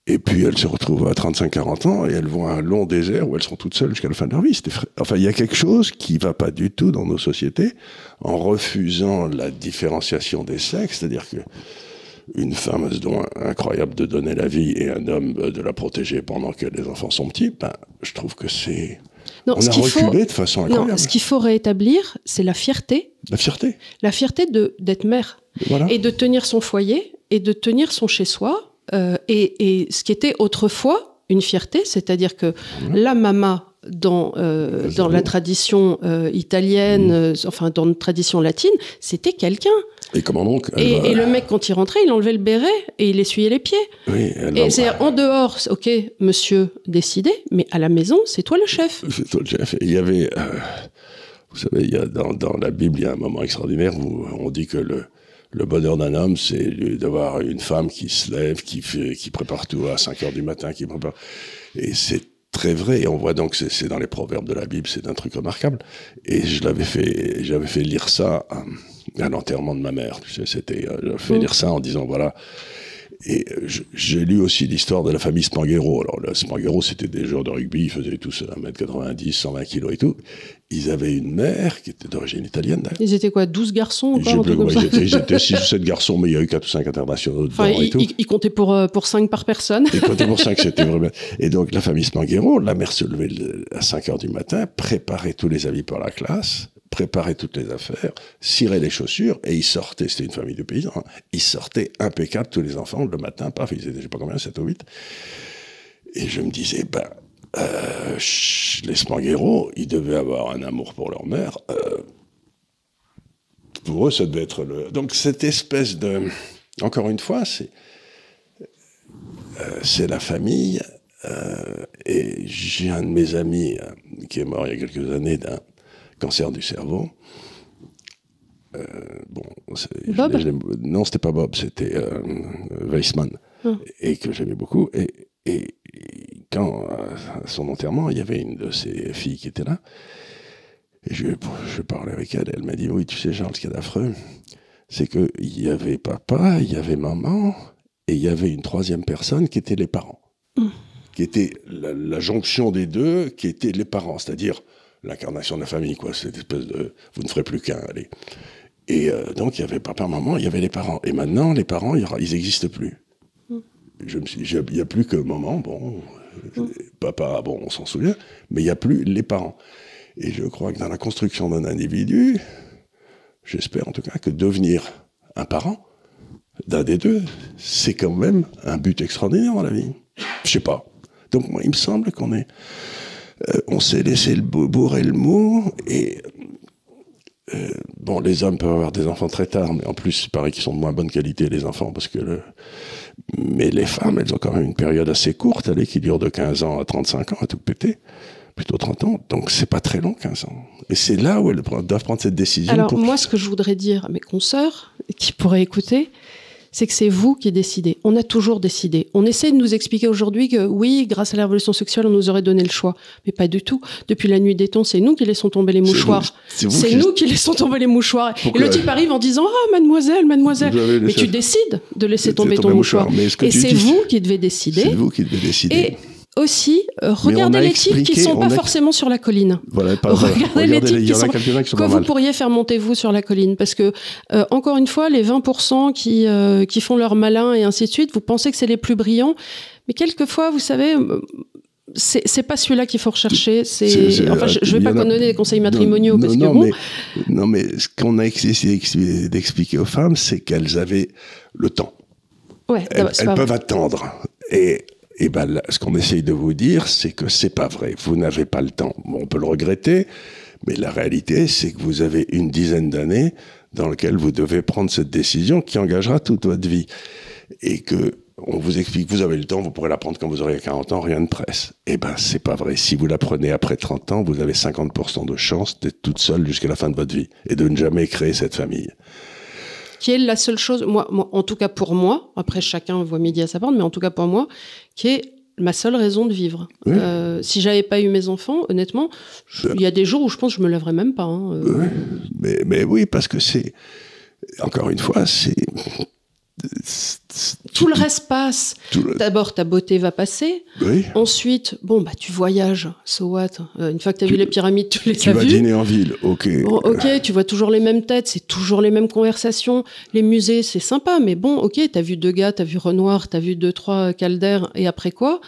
[SPEAKER 2] et puis elles se retrouvent à 35-40 ans et elles vont à un long désert où elles sont toutes seules jusqu'à la fin de leur vie. Enfin, il y a quelque chose qui va pas du tout dans nos sociétés en refusant la différenciation des sexes, c'est-à-dire que une femme a ce don incroyable de donner la vie et un homme de la protéger pendant que les enfants sont petits. Ben, je trouve que c'est
[SPEAKER 1] Non,
[SPEAKER 2] on
[SPEAKER 1] ce
[SPEAKER 2] a
[SPEAKER 1] qu'il faut,
[SPEAKER 2] reculé de façon incroyable.
[SPEAKER 1] non, ce qu'il faut rétablir, c'est la fierté,
[SPEAKER 2] La fierté,
[SPEAKER 1] la fierté de d'être mère
[SPEAKER 2] voilà.
[SPEAKER 1] et de tenir son foyer et de tenir son chez-soi. euh, et, et ce qui était autrefois une fierté, c'est-à-dire que la mama dans euh, dans la tradition euh, italienne, euh, enfin dans une tradition latine, c'était quelqu'un.
[SPEAKER 2] Et comment donc
[SPEAKER 1] Et,
[SPEAKER 2] va-
[SPEAKER 1] et le mec quand il rentrait, il enlevait le béret et il essuyait les pieds.
[SPEAKER 2] Oui, elle
[SPEAKER 1] Et
[SPEAKER 2] va-
[SPEAKER 1] c'est en dehors, ok, monsieur décidé, mais à la maison, c'est toi le chef. [LAUGHS]
[SPEAKER 2] C'est toi le chef. Et il y avait, euh, vous savez, il y a dans, dans la Bible, il y a un moment extraordinaire où on dit que le, le bonheur d'un homme, c'est d'avoir une femme qui se lève, qui fait, qui prépare tout à 5 heures du matin, qui prépare. Et c'est très vrai. Et on voit donc, c'est c'est dans les proverbes de la Bible, c'est un truc remarquable. Et je l'avais fait, j'avais fait lire ça à, à l'enterrement de ma mère. Tu sais, c'était, euh, fait
[SPEAKER 1] Mm.
[SPEAKER 2] lire ça en disant, voilà, et euh, j'ai lu aussi l'histoire de la famille Spanghero. Alors, le Spanghero, c'était des joueurs de rugby, ils faisaient tous 1m90, 120 kilos et tout. Ils avaient une mère qui était d'origine italienne.
[SPEAKER 1] Ils étaient quoi, 12 garçons ou quoi,
[SPEAKER 2] ils étaient. Ils étaient 6 ou 7 garçons, mais il y a eu 4 ou 5 internationaux dedans
[SPEAKER 1] Enfin,
[SPEAKER 2] et
[SPEAKER 1] ils,
[SPEAKER 2] tout.
[SPEAKER 1] ils- ils comptaient pour, euh, pour 5 par personne.
[SPEAKER 2] Et quand pour ça que c'était [LAUGHS] vraiment. Et donc, la famille Spanghero, la mère se levait le- à 5 heures du matin, préparait tous les habits pour la classe, préparait toutes les affaires, cirait les chaussures, et ils sortaient, c'était une famille de paysans, hein, ils sortaient impeccables, tous les enfants, le matin, paf, ils étaient, je sais pas combien, 7 ou 8. Et je me disais, ben, euh, les Spanghero, ils devaient avoir un amour pour leur mère. euh, pour eux, ça devait être le. Donc, cette espèce de. Encore une fois, c'est euh, c'est la famille. et j'ai un de mes amis qui est mort il y a quelques années d'un cancer du cerveau. Euh, bon,
[SPEAKER 1] Bob
[SPEAKER 2] je Non, c'était pas Bob, c'était euh, Weissman,
[SPEAKER 1] Hum.
[SPEAKER 2] et que j'aimais beaucoup. Et, et- et quand à son enterrement, il y avait une de ses filles qui était là. Et je, je parlais avec elle, elle m'a dit Oui, tu sais, Charles, ce qu'il y a d'affreux, c'est qu'il y avait papa, il y avait maman, et il y avait une troisième personne qui était les parents.
[SPEAKER 1] Mm.
[SPEAKER 2] Qui était la, la jonction des deux, qui étaient les parents, c'est-à-dire l'incarnation de la famille, quoi. Cette espèce de vous ne ferez plus qu'un, allez. Et euh, donc, il y avait papa, maman, il y avait les parents. Et maintenant, les parents, ils n'existent plus. Il n'y a plus que maman, bon, euh, papa, bon, on s'en souvient, mais il n'y a plus les parents. Et je crois que dans la construction d'un individu, j'espère en tout cas que devenir un parent d'un des deux, c'est quand même un but extraordinaire dans la vie. Je sais pas. Donc moi, il me semble qu'on est, euh, on s'est laissé le bou- bourrer le mot et euh, bon, les hommes peuvent avoir des enfants très tard, mais en plus, il paraît qu'ils sont de moins bonne qualité les enfants parce que le, mais les femmes, elles ont quand même une période assez courte, allez, qui dure de 15 ans à 35 ans, à tout péter. Plutôt 30 ans. Donc, c'est pas très long, 15 ans. Et c'est là où elles doivent prendre cette décision.
[SPEAKER 1] Alors,
[SPEAKER 2] pour...
[SPEAKER 1] moi, ce que je voudrais dire à mes consoeurs qui pourraient écouter, c'est que c'est vous qui décidez. On a toujours décidé. On essaie de nous expliquer aujourd'hui que oui, grâce à la révolution sexuelle, on nous aurait donné le choix. Mais pas du tout. Depuis la nuit des temps, c'est nous qui laissons tomber les
[SPEAKER 2] C'est
[SPEAKER 1] mouchoirs.
[SPEAKER 2] c'est
[SPEAKER 1] C'est
[SPEAKER 2] qui-
[SPEAKER 1] nous qui laissons tomber les mouchoirs. Et le type arrive en disant Ah, mademoiselle, mademoiselle. Mais
[SPEAKER 2] laissé-
[SPEAKER 1] tu décides de laisser tomber ton mouchoir.
[SPEAKER 2] mouchoir. Mais ce que
[SPEAKER 1] Et c'est vous qui devez
[SPEAKER 2] C'est
[SPEAKER 1] décider.
[SPEAKER 2] vous qui devez décider.
[SPEAKER 1] Et aussi, euh, regardez les types qui
[SPEAKER 2] expliqué,
[SPEAKER 1] sont
[SPEAKER 2] on
[SPEAKER 1] pas
[SPEAKER 2] a-
[SPEAKER 1] forcément sur la colline.
[SPEAKER 2] Voilà, [LAUGHS] pas, voilà.
[SPEAKER 1] Regardez les types qui sont-
[SPEAKER 2] qui sont
[SPEAKER 1] que vous
[SPEAKER 2] mal.
[SPEAKER 1] pourriez faire monter vous sur la colline? Parce que euh, encore une fois les 20% qui euh, qui font leur malin et ainsi de suite vous pensez que c'est les plus brillants mais quelquefois vous savez c'est pas celui-là qu'il faut rechercher
[SPEAKER 2] C'est-
[SPEAKER 1] enfin je, je vais pas
[SPEAKER 2] a-
[SPEAKER 1] donner des conseils matrimoniaux
[SPEAKER 2] non,
[SPEAKER 1] parce que bon
[SPEAKER 2] mais, non, mais ce qu'on a essayé d'expliquer- aux femmes, c'est qu'elles avaient le temps.
[SPEAKER 1] ouais
[SPEAKER 2] Elles, peuvent
[SPEAKER 1] vrai.
[SPEAKER 2] attendre. Et, et ben, ce qu'on essaye de vous dire, c'est que c'est pas vrai. Vous n'avez pas le temps. Bon, on peut le regretter, mais la réalité, c'est que vous avez une dizaine d'années dans lesquelles vous devez prendre cette décision qui engagera toute votre vie. Et que on vous explique, vous avez le temps, vous pourrez la prendre quand vous aurez 40 ans, rien ne presse. Eh ben, c'est pas vrai. Si vous la prenez après 30 ans, vous avez 50% de chance d'être toute seule jusqu'à la fin de votre vie et de ne jamais créer cette famille.
[SPEAKER 1] Qui est la seule chose moi, moi en tout cas pour moi après chacun voit midi à sa porte mais en tout cas pour moi qui est ma seule raison de vivre.
[SPEAKER 2] Oui.
[SPEAKER 1] Euh, si j'avais pas eu mes enfants, honnêtement, il y a des jours où je pense que je me lèverais même pas. hein. Euh,
[SPEAKER 2] mais oui, parce que c'est Encore une fois, c'est
[SPEAKER 1] tout le reste passe.
[SPEAKER 2] le-
[SPEAKER 1] D'abord, ta beauté va passer.
[SPEAKER 2] oui.
[SPEAKER 1] Ensuite, bon, bah, tu voyages. So what? Euh, Une fois que tu as
[SPEAKER 2] Tu-
[SPEAKER 1] vu les pyramides, tu les
[SPEAKER 2] Tu
[SPEAKER 1] as
[SPEAKER 2] vas dîner en ville, ok.
[SPEAKER 1] Bon, ok, tu vois toujours les mêmes têtes, c'est toujours les mêmes conversations. Les musées, c'est sympa, mais bon, ok, t'as vu deux gars, t'as vu Renoir, t'as vu deux, trois Calder, et après quoi?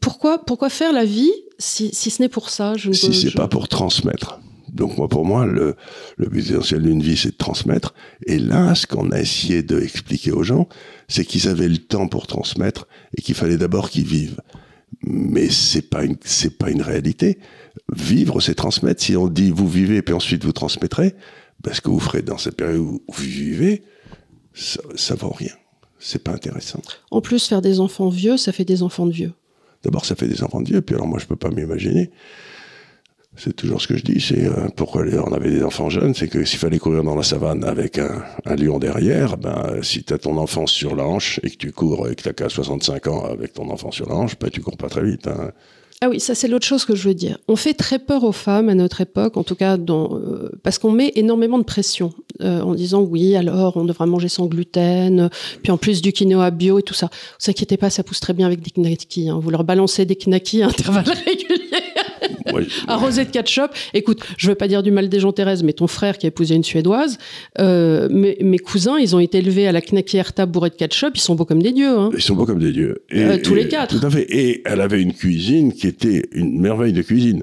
[SPEAKER 1] Pourquoi, pourquoi faire la vie si, si ce n'est pour ça? Je ne
[SPEAKER 2] si c'est
[SPEAKER 1] je-
[SPEAKER 2] pas pour transmettre. Donc moi, pour moi, le, le but essentiel d'une vie, c'est de transmettre. Et là, ce qu'on a essayé d'expliquer aux gens, c'est qu'ils avaient le temps pour transmettre et qu'il fallait d'abord qu'ils vivent. Mais c'est pas une, c'est pas une réalité. Vivre, c'est transmettre. Si on dit vous vivez puis ensuite vous transmettrez, ben, ce que vous ferez dans cette période où vous vivez, ça, ça vaut rien. C'est pas intéressant.
[SPEAKER 1] En plus, faire des enfants vieux, ça fait des enfants de vieux.
[SPEAKER 2] D'abord, ça fait des enfants de Dieu, puis alors moi, je peux pas m'imaginer. C'est toujours ce que je dis, c'est euh, pourquoi on avait des enfants jeunes, c'est que s'il fallait courir dans la savane avec un, lion derrière, ben, si tu as ton enfant sur la hanche et que tu cours et que tu qu'à 65 ans avec ton enfant sur la hanche, ben, tu cours pas très vite. hein.
[SPEAKER 1] Ah oui, ça c'est l'autre chose que je veux dire. On fait très peur aux femmes à notre époque, en tout cas euh, parce qu'on met énormément de pression euh, en disant oui, alors on devra manger sans gluten, puis en plus du quinoa bio et tout ça. Vous inquiétez pas, ça pousse très bien avec des knackis. Hein. Vous leur balancez des knackis à intervalles [LAUGHS] réguliers,
[SPEAKER 2] Moi,
[SPEAKER 1] arrosés de ketchup. Écoute, je veux pas dire du mal des gens, Thérèse, mais ton frère qui a épousé une suédoise, euh, mes, mes cousins, ils ont été élevés à la knacki Herta bourrée de ketchup, ils sont beaux comme des dieux. Hein.
[SPEAKER 2] Ils sont beaux comme des dieux. Et,
[SPEAKER 1] Euh, tous les quatre.
[SPEAKER 2] Tout à fait. Et elle avait une cuisine qui était une merveille de cuisine.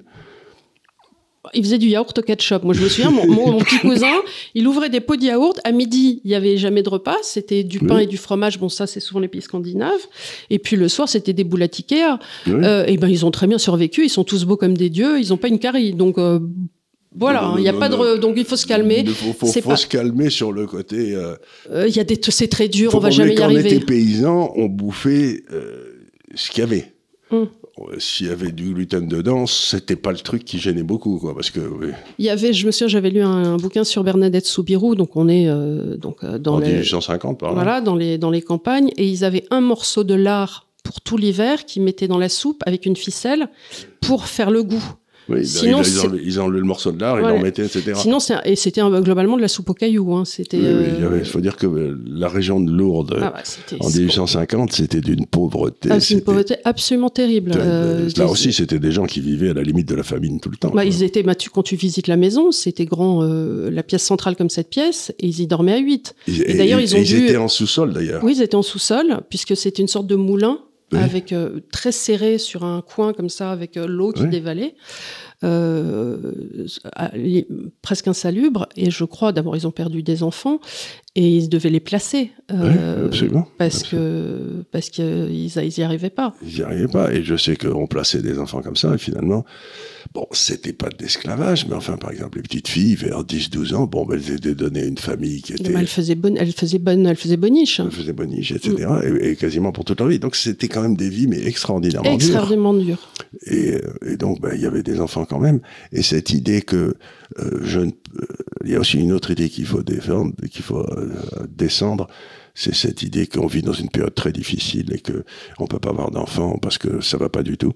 [SPEAKER 1] Il faisait du yaourt au ketchup. Moi, je me souviens, mon, mon- mon petit [LAUGHS] cousin, il ouvrait des pots de yaourt. À midi, il y avait jamais de repas. C'était du pain
[SPEAKER 2] Oui.
[SPEAKER 1] et du fromage. Bon, ça, c'est souvent les pays scandinaves. Et puis le soir, c'était des boules à Ikea.
[SPEAKER 2] Oui.
[SPEAKER 1] Euh, et ben, ils ont très bien survécu. Ils sont tous beaux comme des dieux. Ils n'ont pas une carie. Donc, euh, voilà. Hein, Il y a
[SPEAKER 2] non,
[SPEAKER 1] pas de.
[SPEAKER 2] non.
[SPEAKER 1] Donc, il faut se calmer.
[SPEAKER 2] Il faut, faut-
[SPEAKER 1] C'est
[SPEAKER 2] faut
[SPEAKER 1] pas-
[SPEAKER 2] se calmer sur le côté. euh,
[SPEAKER 1] Euh, Il y a des. C'est très dur.
[SPEAKER 2] faut
[SPEAKER 1] on va jamais y
[SPEAKER 2] quand on
[SPEAKER 1] arriver.
[SPEAKER 2] était paysans, on bouffait euh, ce qu'il y avait.
[SPEAKER 1] Hum.
[SPEAKER 2] S'il y avait du gluten dedans, c'était pas le truc qui gênait beaucoup, quoi, parce que oui,
[SPEAKER 1] Il y avait. Je me souviens, j'avais lu un, un bouquin sur Bernadette Soubirou. Donc, on est euh, donc euh, dans
[SPEAKER 2] en
[SPEAKER 1] les.
[SPEAKER 2] 1850 par là.
[SPEAKER 1] Voilà, dans les, dans les campagnes. Et ils avaient un morceau de lard pour tout l'hiver qu'ils mettaient dans la soupe avec une ficelle pour faire le goût.
[SPEAKER 2] Oui,
[SPEAKER 1] Sinon,
[SPEAKER 2] ils, ils, enlevaient, ils enlevaient le morceau de lard,
[SPEAKER 1] Voilà.
[SPEAKER 2] ils l'en mettaient, etc.
[SPEAKER 1] Sinon, et c'était globalement de la soupe aux cailloux. Hein. C'était.
[SPEAKER 2] Oui, oui, il
[SPEAKER 1] euh,
[SPEAKER 2] il faut dire que euh, la région de Lourdes,
[SPEAKER 1] ah ouais, c'était-
[SPEAKER 2] en 1850, c'était d'une pauvreté.
[SPEAKER 1] Ah, c'est une pauvreté absolument terrible. Euh,
[SPEAKER 2] Là aussi, c'était des gens qui vivaient à la limite de la famine tout le temps.
[SPEAKER 1] bah, ils étaient, bah, tu- quand tu visites la maison, c'était grand, euh, la pièce centrale comme cette pièce, et ils y dormaient à 8.
[SPEAKER 2] Ils-
[SPEAKER 1] et d'ailleurs, ils ont
[SPEAKER 2] ils
[SPEAKER 1] dû-
[SPEAKER 2] étaient en sous-sol, d'ailleurs.
[SPEAKER 1] Oui, ils étaient en sous-sol, puisque c'était une sorte de moulin
[SPEAKER 2] Oui.
[SPEAKER 1] avec euh, très serré sur un coin comme ça, avec euh, l'eau qui
[SPEAKER 2] Oui.
[SPEAKER 1] dévalait, euh, presque insalubre. Et je crois, d'abord, ils ont perdu des enfants et ils devaient les placer
[SPEAKER 2] Oui, absolument.
[SPEAKER 1] parce que parce qu'ils ils y arrivaient pas.
[SPEAKER 2] Ils n'y arrivaient pas. Et je sais qu'on plaçait des enfants comme ça, et finalement, bon, c'était pas de l'esclavage, mais enfin, par exemple, les petites filles, vers 10-12 ans, bon, ben, elles étaient données à une famille qui était.
[SPEAKER 1] Mais elle faisait bonne, elle faisait bonne, elle faisait boniche.
[SPEAKER 2] elles faisaient boniche, etc. Et, et quasiment pour toute leur vie. Donc, c'était quand même des vies, mais extraordinairement dures.
[SPEAKER 1] Extraordinairement dur.
[SPEAKER 2] Et, euh, et donc, ben, il y avait des enfants quand même. Et cette idée que euh, je ne- euh, il y a aussi une autre idée qu'il faut défendre, qu'il faut euh, descendre, c'est cette idée qu'on vit dans une période très difficile et que on peut pas avoir d'enfants parce que ça va pas du tout.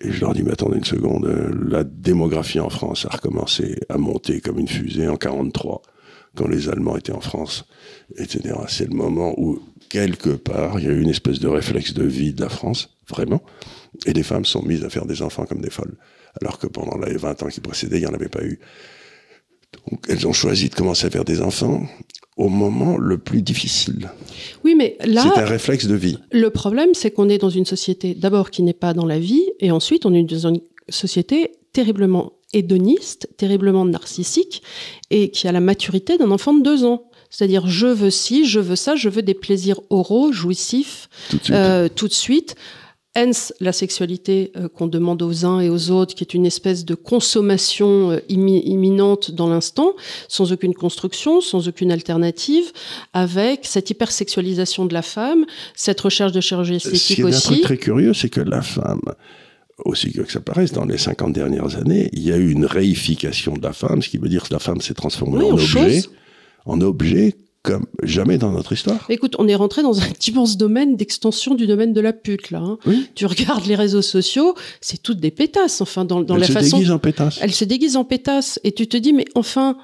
[SPEAKER 2] Et je leur dis, mais attendez une seconde, euh, la démographie en France a recommencé à monter comme une fusée en 43, quand les Allemands étaient en France, etc. C'est le moment où, quelque part, il y a eu une espèce de réflexe de vie de la France, vraiment, et les femmes sont mises à faire des enfants comme des folles. Alors que pendant les 20 ans qui précédaient, il n'y en avait pas eu. Donc, elles ont choisi de commencer à faire des enfants au moment le plus difficile.
[SPEAKER 1] Oui, mais là,
[SPEAKER 2] C'est un réflexe de vie.
[SPEAKER 1] Le problème, c'est qu'on est dans une société, d'abord, qui n'est pas dans la vie, et ensuite, on est dans une société terriblement hédoniste, terriblement narcissique, et qui a la maturité d'un enfant de deux ans. C'est-à-dire, je veux ci, je veux ça, je veux des plaisirs oraux, jouissifs,
[SPEAKER 2] Tout de suite.
[SPEAKER 1] euh, tout de suite. Hence, la sexualité euh, qu'on demande aux uns et aux autres, qui est une espèce de consommation euh, immi- imminente dans l'instant, sans aucune construction, sans aucune alternative, avec cette hypersexualisation de la femme, cette recherche de chirurgie
[SPEAKER 2] Ce qui
[SPEAKER 1] esthétique
[SPEAKER 2] est un
[SPEAKER 1] aussi.
[SPEAKER 2] truc très curieux, c'est que la femme, aussi que ça paraisse, dans les 50 dernières années, il y a eu une réification de la femme, ce qui veut dire que la femme s'est transformée
[SPEAKER 1] Oui,
[SPEAKER 2] en
[SPEAKER 1] en
[SPEAKER 2] objet, en objet comme jamais dans notre histoire.
[SPEAKER 1] Écoute, on est rentré dans un [LAUGHS] immense domaine d'extension du domaine de la pute, là. hein.
[SPEAKER 2] Oui.
[SPEAKER 1] Tu regardes les réseaux sociaux, c'est toutes des pétasses, enfin, dans, dans
[SPEAKER 2] Elle
[SPEAKER 1] la
[SPEAKER 2] se
[SPEAKER 1] façon...
[SPEAKER 2] déguise en pétasse.
[SPEAKER 1] Elle se déguise en pétasse et tu te dis mais enfin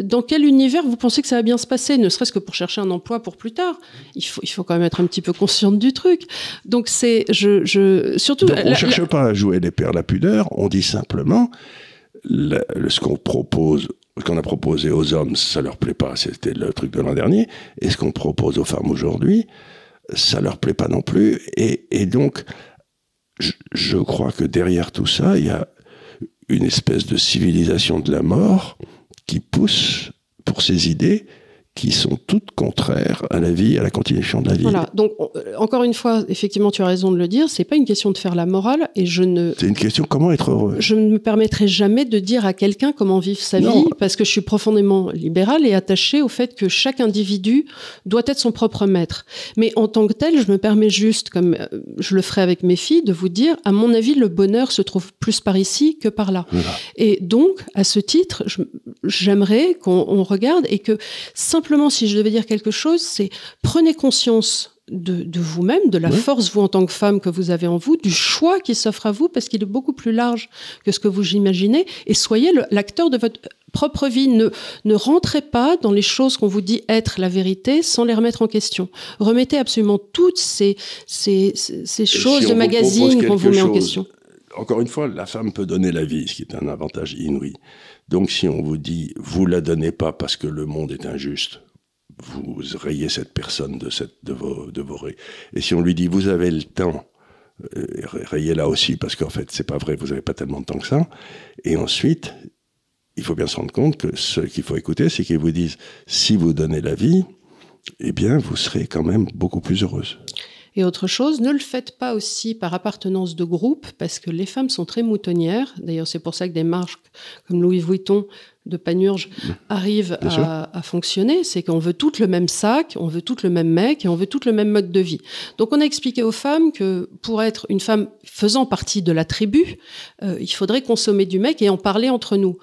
[SPEAKER 1] dans quel univers vous pensez que ça va bien se passer, ne serait-ce que pour chercher un emploi pour plus tard? Il faut, il faut quand même être un petit peu consciente du truc. Donc c'est, je, je, surtout.
[SPEAKER 2] on ne cherche pas à jouer les pères la pudeur, on dit simplement ce qu'on propose, qu'on a proposé aux hommes, ça leur plaît pas, c'était le truc de l'an dernier, et ce qu'on propose aux femmes aujourd'hui, ça leur plaît pas non plus, et, donc je crois que derrière tout ça, il y a une espèce de civilisation de la mort qui pousse pour ces idées qui sont toutes contraires à la vie, à la continuation de la vie.
[SPEAKER 1] Voilà. Donc, encore une fois, effectivement, tu as raison de le dire. C'est pas une question de faire la morale, et je ne.
[SPEAKER 2] C'est une question comment être heureux.
[SPEAKER 1] Je ne me permettrai jamais de dire à quelqu'un comment vivre sa vie, parce que je suis profondément libérale et attachée au fait que chaque individu doit être son propre maître. Mais en tant que tel, je me permets juste, comme euh, je le ferai avec mes filles, de vous dire, à mon avis, le bonheur se trouve plus par ici que par là. Et donc, à ce titre, j'aimerais qu'on regarde et que simplement simplement, si je devais dire quelque chose, c'est prenez conscience de, vous-même, de la force, vous en tant que femme, que vous avez en vous, du choix qui s'offre à vous, parce qu'il est beaucoup plus large que ce que vous imaginez, et soyez l'acteur de votre propre vie. Ne, ne rentrez pas dans les choses qu'on vous dit être la vérité sans les remettre en question. Remettez absolument toutes ces, ces, ces choses de magazine qu'on vous met en question.
[SPEAKER 2] Encore une fois, la femme peut donner la vie, ce qui est un avantage inouï. Donc si on vous dit vous la donnez pas parce que le monde est injuste, vous rayez cette personne de, cette, de, vos, de vos Et si on lui dit vous avez le temps, euh, rayez-la aussi parce qu'en fait c'est pas vrai, vous avez pas tellement de temps que ça. Et ensuite, il faut bien se rendre compte que ce qu'il faut écouter, c'est qu'ils vous disent si vous donnez la vie, eh bien vous serez quand même beaucoup plus heureuse.
[SPEAKER 1] Et autre chose, ne le faites pas aussi par appartenance de groupe, parce que les femmes sont très moutonnières. D'ailleurs, c'est pour ça que des marques comme Louis Vuitton de Panurge arrivent à, fonctionner. C'est qu'on veut toutes le même sac, on veut toutes le même mec et on veut toutes le même mode de vie. Donc, on a expliqué aux femmes que pour être une femme faisant partie de la tribu, euh, il faudrait consommer du mec et en parler entre nous.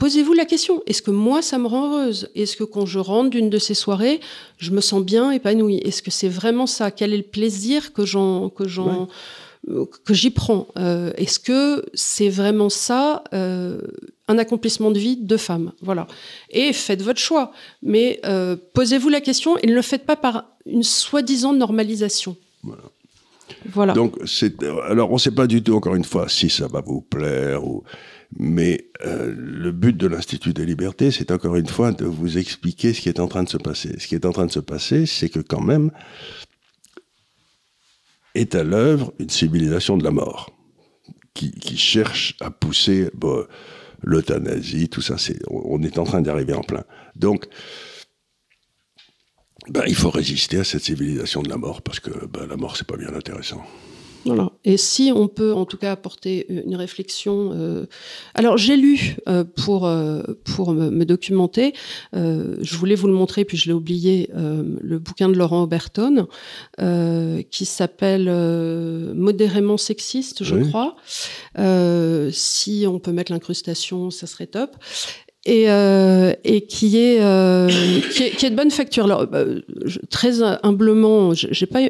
[SPEAKER 1] Posez-vous la question, est-ce que moi, ça me rend heureuse? Est-ce que quand je rentre d'une de ces soirées, je me sens bien épanouie? Est-ce que c'est vraiment ça? Quel est le plaisir que j'en que j'en euh, que j'y prends euh, Est-ce que c'est vraiment ça euh, un accomplissement de vie de femme? Voilà. Et faites votre choix, mais posez-vous la question et ne le faites pas par une soi-disant normalisation.
[SPEAKER 2] Voilà. Voilà. Donc, alors, on ne sait pas du tout, encore une fois, si ça va vous plaire ou mais euh, le but de l'Institut des libertés, c'est encore une fois de vous expliquer ce qui est en train de se passer. Ce qui est en train de se passer, c'est que quand même est à l'œuvre une civilisation de la mort qui, cherche à pousser l'euthanasie, tout ça. On est en train d'arriver en plein. Donc, ben, il faut résister à cette civilisation de la mort parce que ben, la mort, c'est pas bien intéressant.
[SPEAKER 1] Voilà. Et si on peut en tout cas apporter une réflexion. Euh... Alors j'ai lu euh, pour euh, pour me, documenter. Euh, je voulais vous le montrer puis je l'ai oublié. le bouquin de Laurent Oberton qui s'appelle Modérément sexiste, je crois. si on peut mettre l'incrustation, ça serait top et, euh, et qui, est, euh, qui, est, qui est de bonne facture. Alors, euh, très humblement, j'ai pas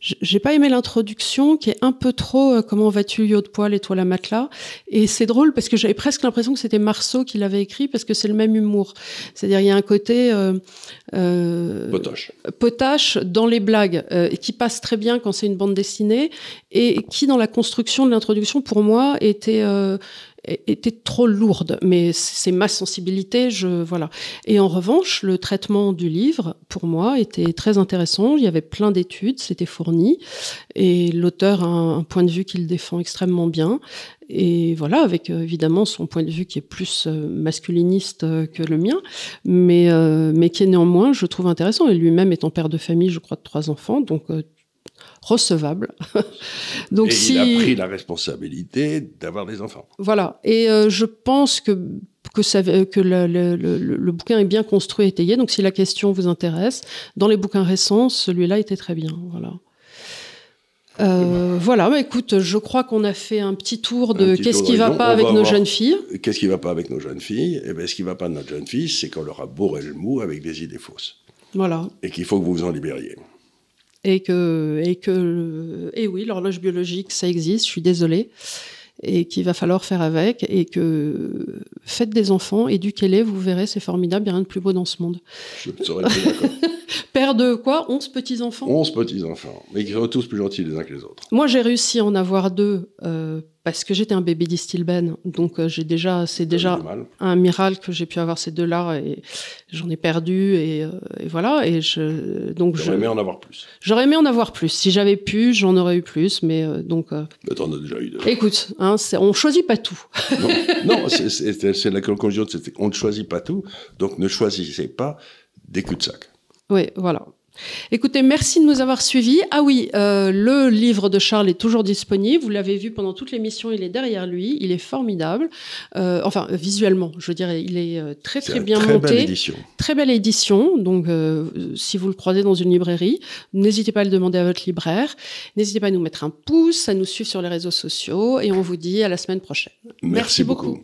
[SPEAKER 1] j'ai pas aimé l'introduction qui est un peu trop euh, comment vas-tu yacht de poil et toi la matelas. Et c'est drôle parce que j'avais presque l'impression que c'était Marceau qui l'avait écrit parce que c'est le même humour. C'est-à-dire il y a un côté
[SPEAKER 2] euh, potache
[SPEAKER 1] potache dans les blagues et qui passe très bien quand c'est une bande dessinée et qui dans la construction de l'introduction pour moi était était trop lourde, mais c'est ma sensibilité, je voilà. Et en revanche, le traitement du livre, pour moi, était très intéressant. Il y avait plein d'études, c'était fourni, et l'auteur a un, point de vue qu'il défend extrêmement bien. Et voilà, avec euh, évidemment son point de vue qui est plus euh, masculiniste euh, que le mien, mais, mais qui est néanmoins, je trouve intéressant. Et lui-même étant père de famille, je crois, de trois enfants, donc recevable. [LAUGHS]
[SPEAKER 2] Donc et si... il a pris la responsabilité d'avoir des enfants.
[SPEAKER 1] Voilà. Et euh, je pense que que, ça, que le, le, le, bouquin est bien construit et étayé. Donc si la question vous intéresse, dans les bouquins récents, celui-là était très bien. Voilà. Euh, voilà, bah, écoute, je crois qu'on a fait un petit tour de qu'est-ce qui ne va pas avec nos jeunes filles.
[SPEAKER 2] Qu'est-ce qui ne va pas avec nos jeunes filles Eh bien, ce qui ne va pas de notre jeune fille, c'est qu'on leur a bourré le mou avec des idées fausses.
[SPEAKER 1] Voilà.
[SPEAKER 2] Et qu'il faut que vous vous en libériez
[SPEAKER 1] et que et que et oui l'horloge biologique ça existe je suis désolée et qu'il va falloir faire avec et que faites des enfants, éduquez-les, vous verrez, c'est formidable, il n'y a rien de plus beau dans ce monde.
[SPEAKER 2] Je plus d'accord. [LAUGHS]
[SPEAKER 1] Père de quoi? 11 petits-enfants?
[SPEAKER 2] 11 petits-enfants, mais qui sont tous plus gentils les uns que les autres.
[SPEAKER 1] Moi, j'ai réussi à en avoir deux euh, parce que j'étais un bébé d'Istilben. Donc, euh, j'ai déjà, c'est déjà un miracle que j'ai pu avoir ces deux-là et j'en ai perdu et, euh, et, voilà. Et je, donc,
[SPEAKER 2] j'aurais aimé en avoir plus.
[SPEAKER 1] J'aurais aimé en avoir plus. Si j'avais pu, j'en aurais eu plus, mais donc.
[SPEAKER 2] mais t'en as déjà eu deux.
[SPEAKER 1] Écoute, hein, on choisit pas tout.
[SPEAKER 2] non, [LAUGHS] non c'est la conclusion, on ne choisit pas tout, donc ne choisissez pas des cul-de-sac.
[SPEAKER 1] Oui, voilà. Écoutez, merci de nous avoir suivis. Ah oui, euh, le livre de Charles est toujours disponible. Vous l'avez vu pendant toute l'émission, il est derrière lui. Il est formidable. Euh, enfin, visuellement, je veux dire, il est euh, très très bien
[SPEAKER 2] très
[SPEAKER 1] monté.
[SPEAKER 2] Belle édition.
[SPEAKER 1] Très belle édition. Donc, si vous le croisez dans une librairie, n'hésitez pas à le demander à votre libraire. N'hésitez pas à nous mettre un pouce, à nous suivre sur les réseaux sociaux. Et on vous dit à la semaine prochaine.
[SPEAKER 2] Merci, beaucoup.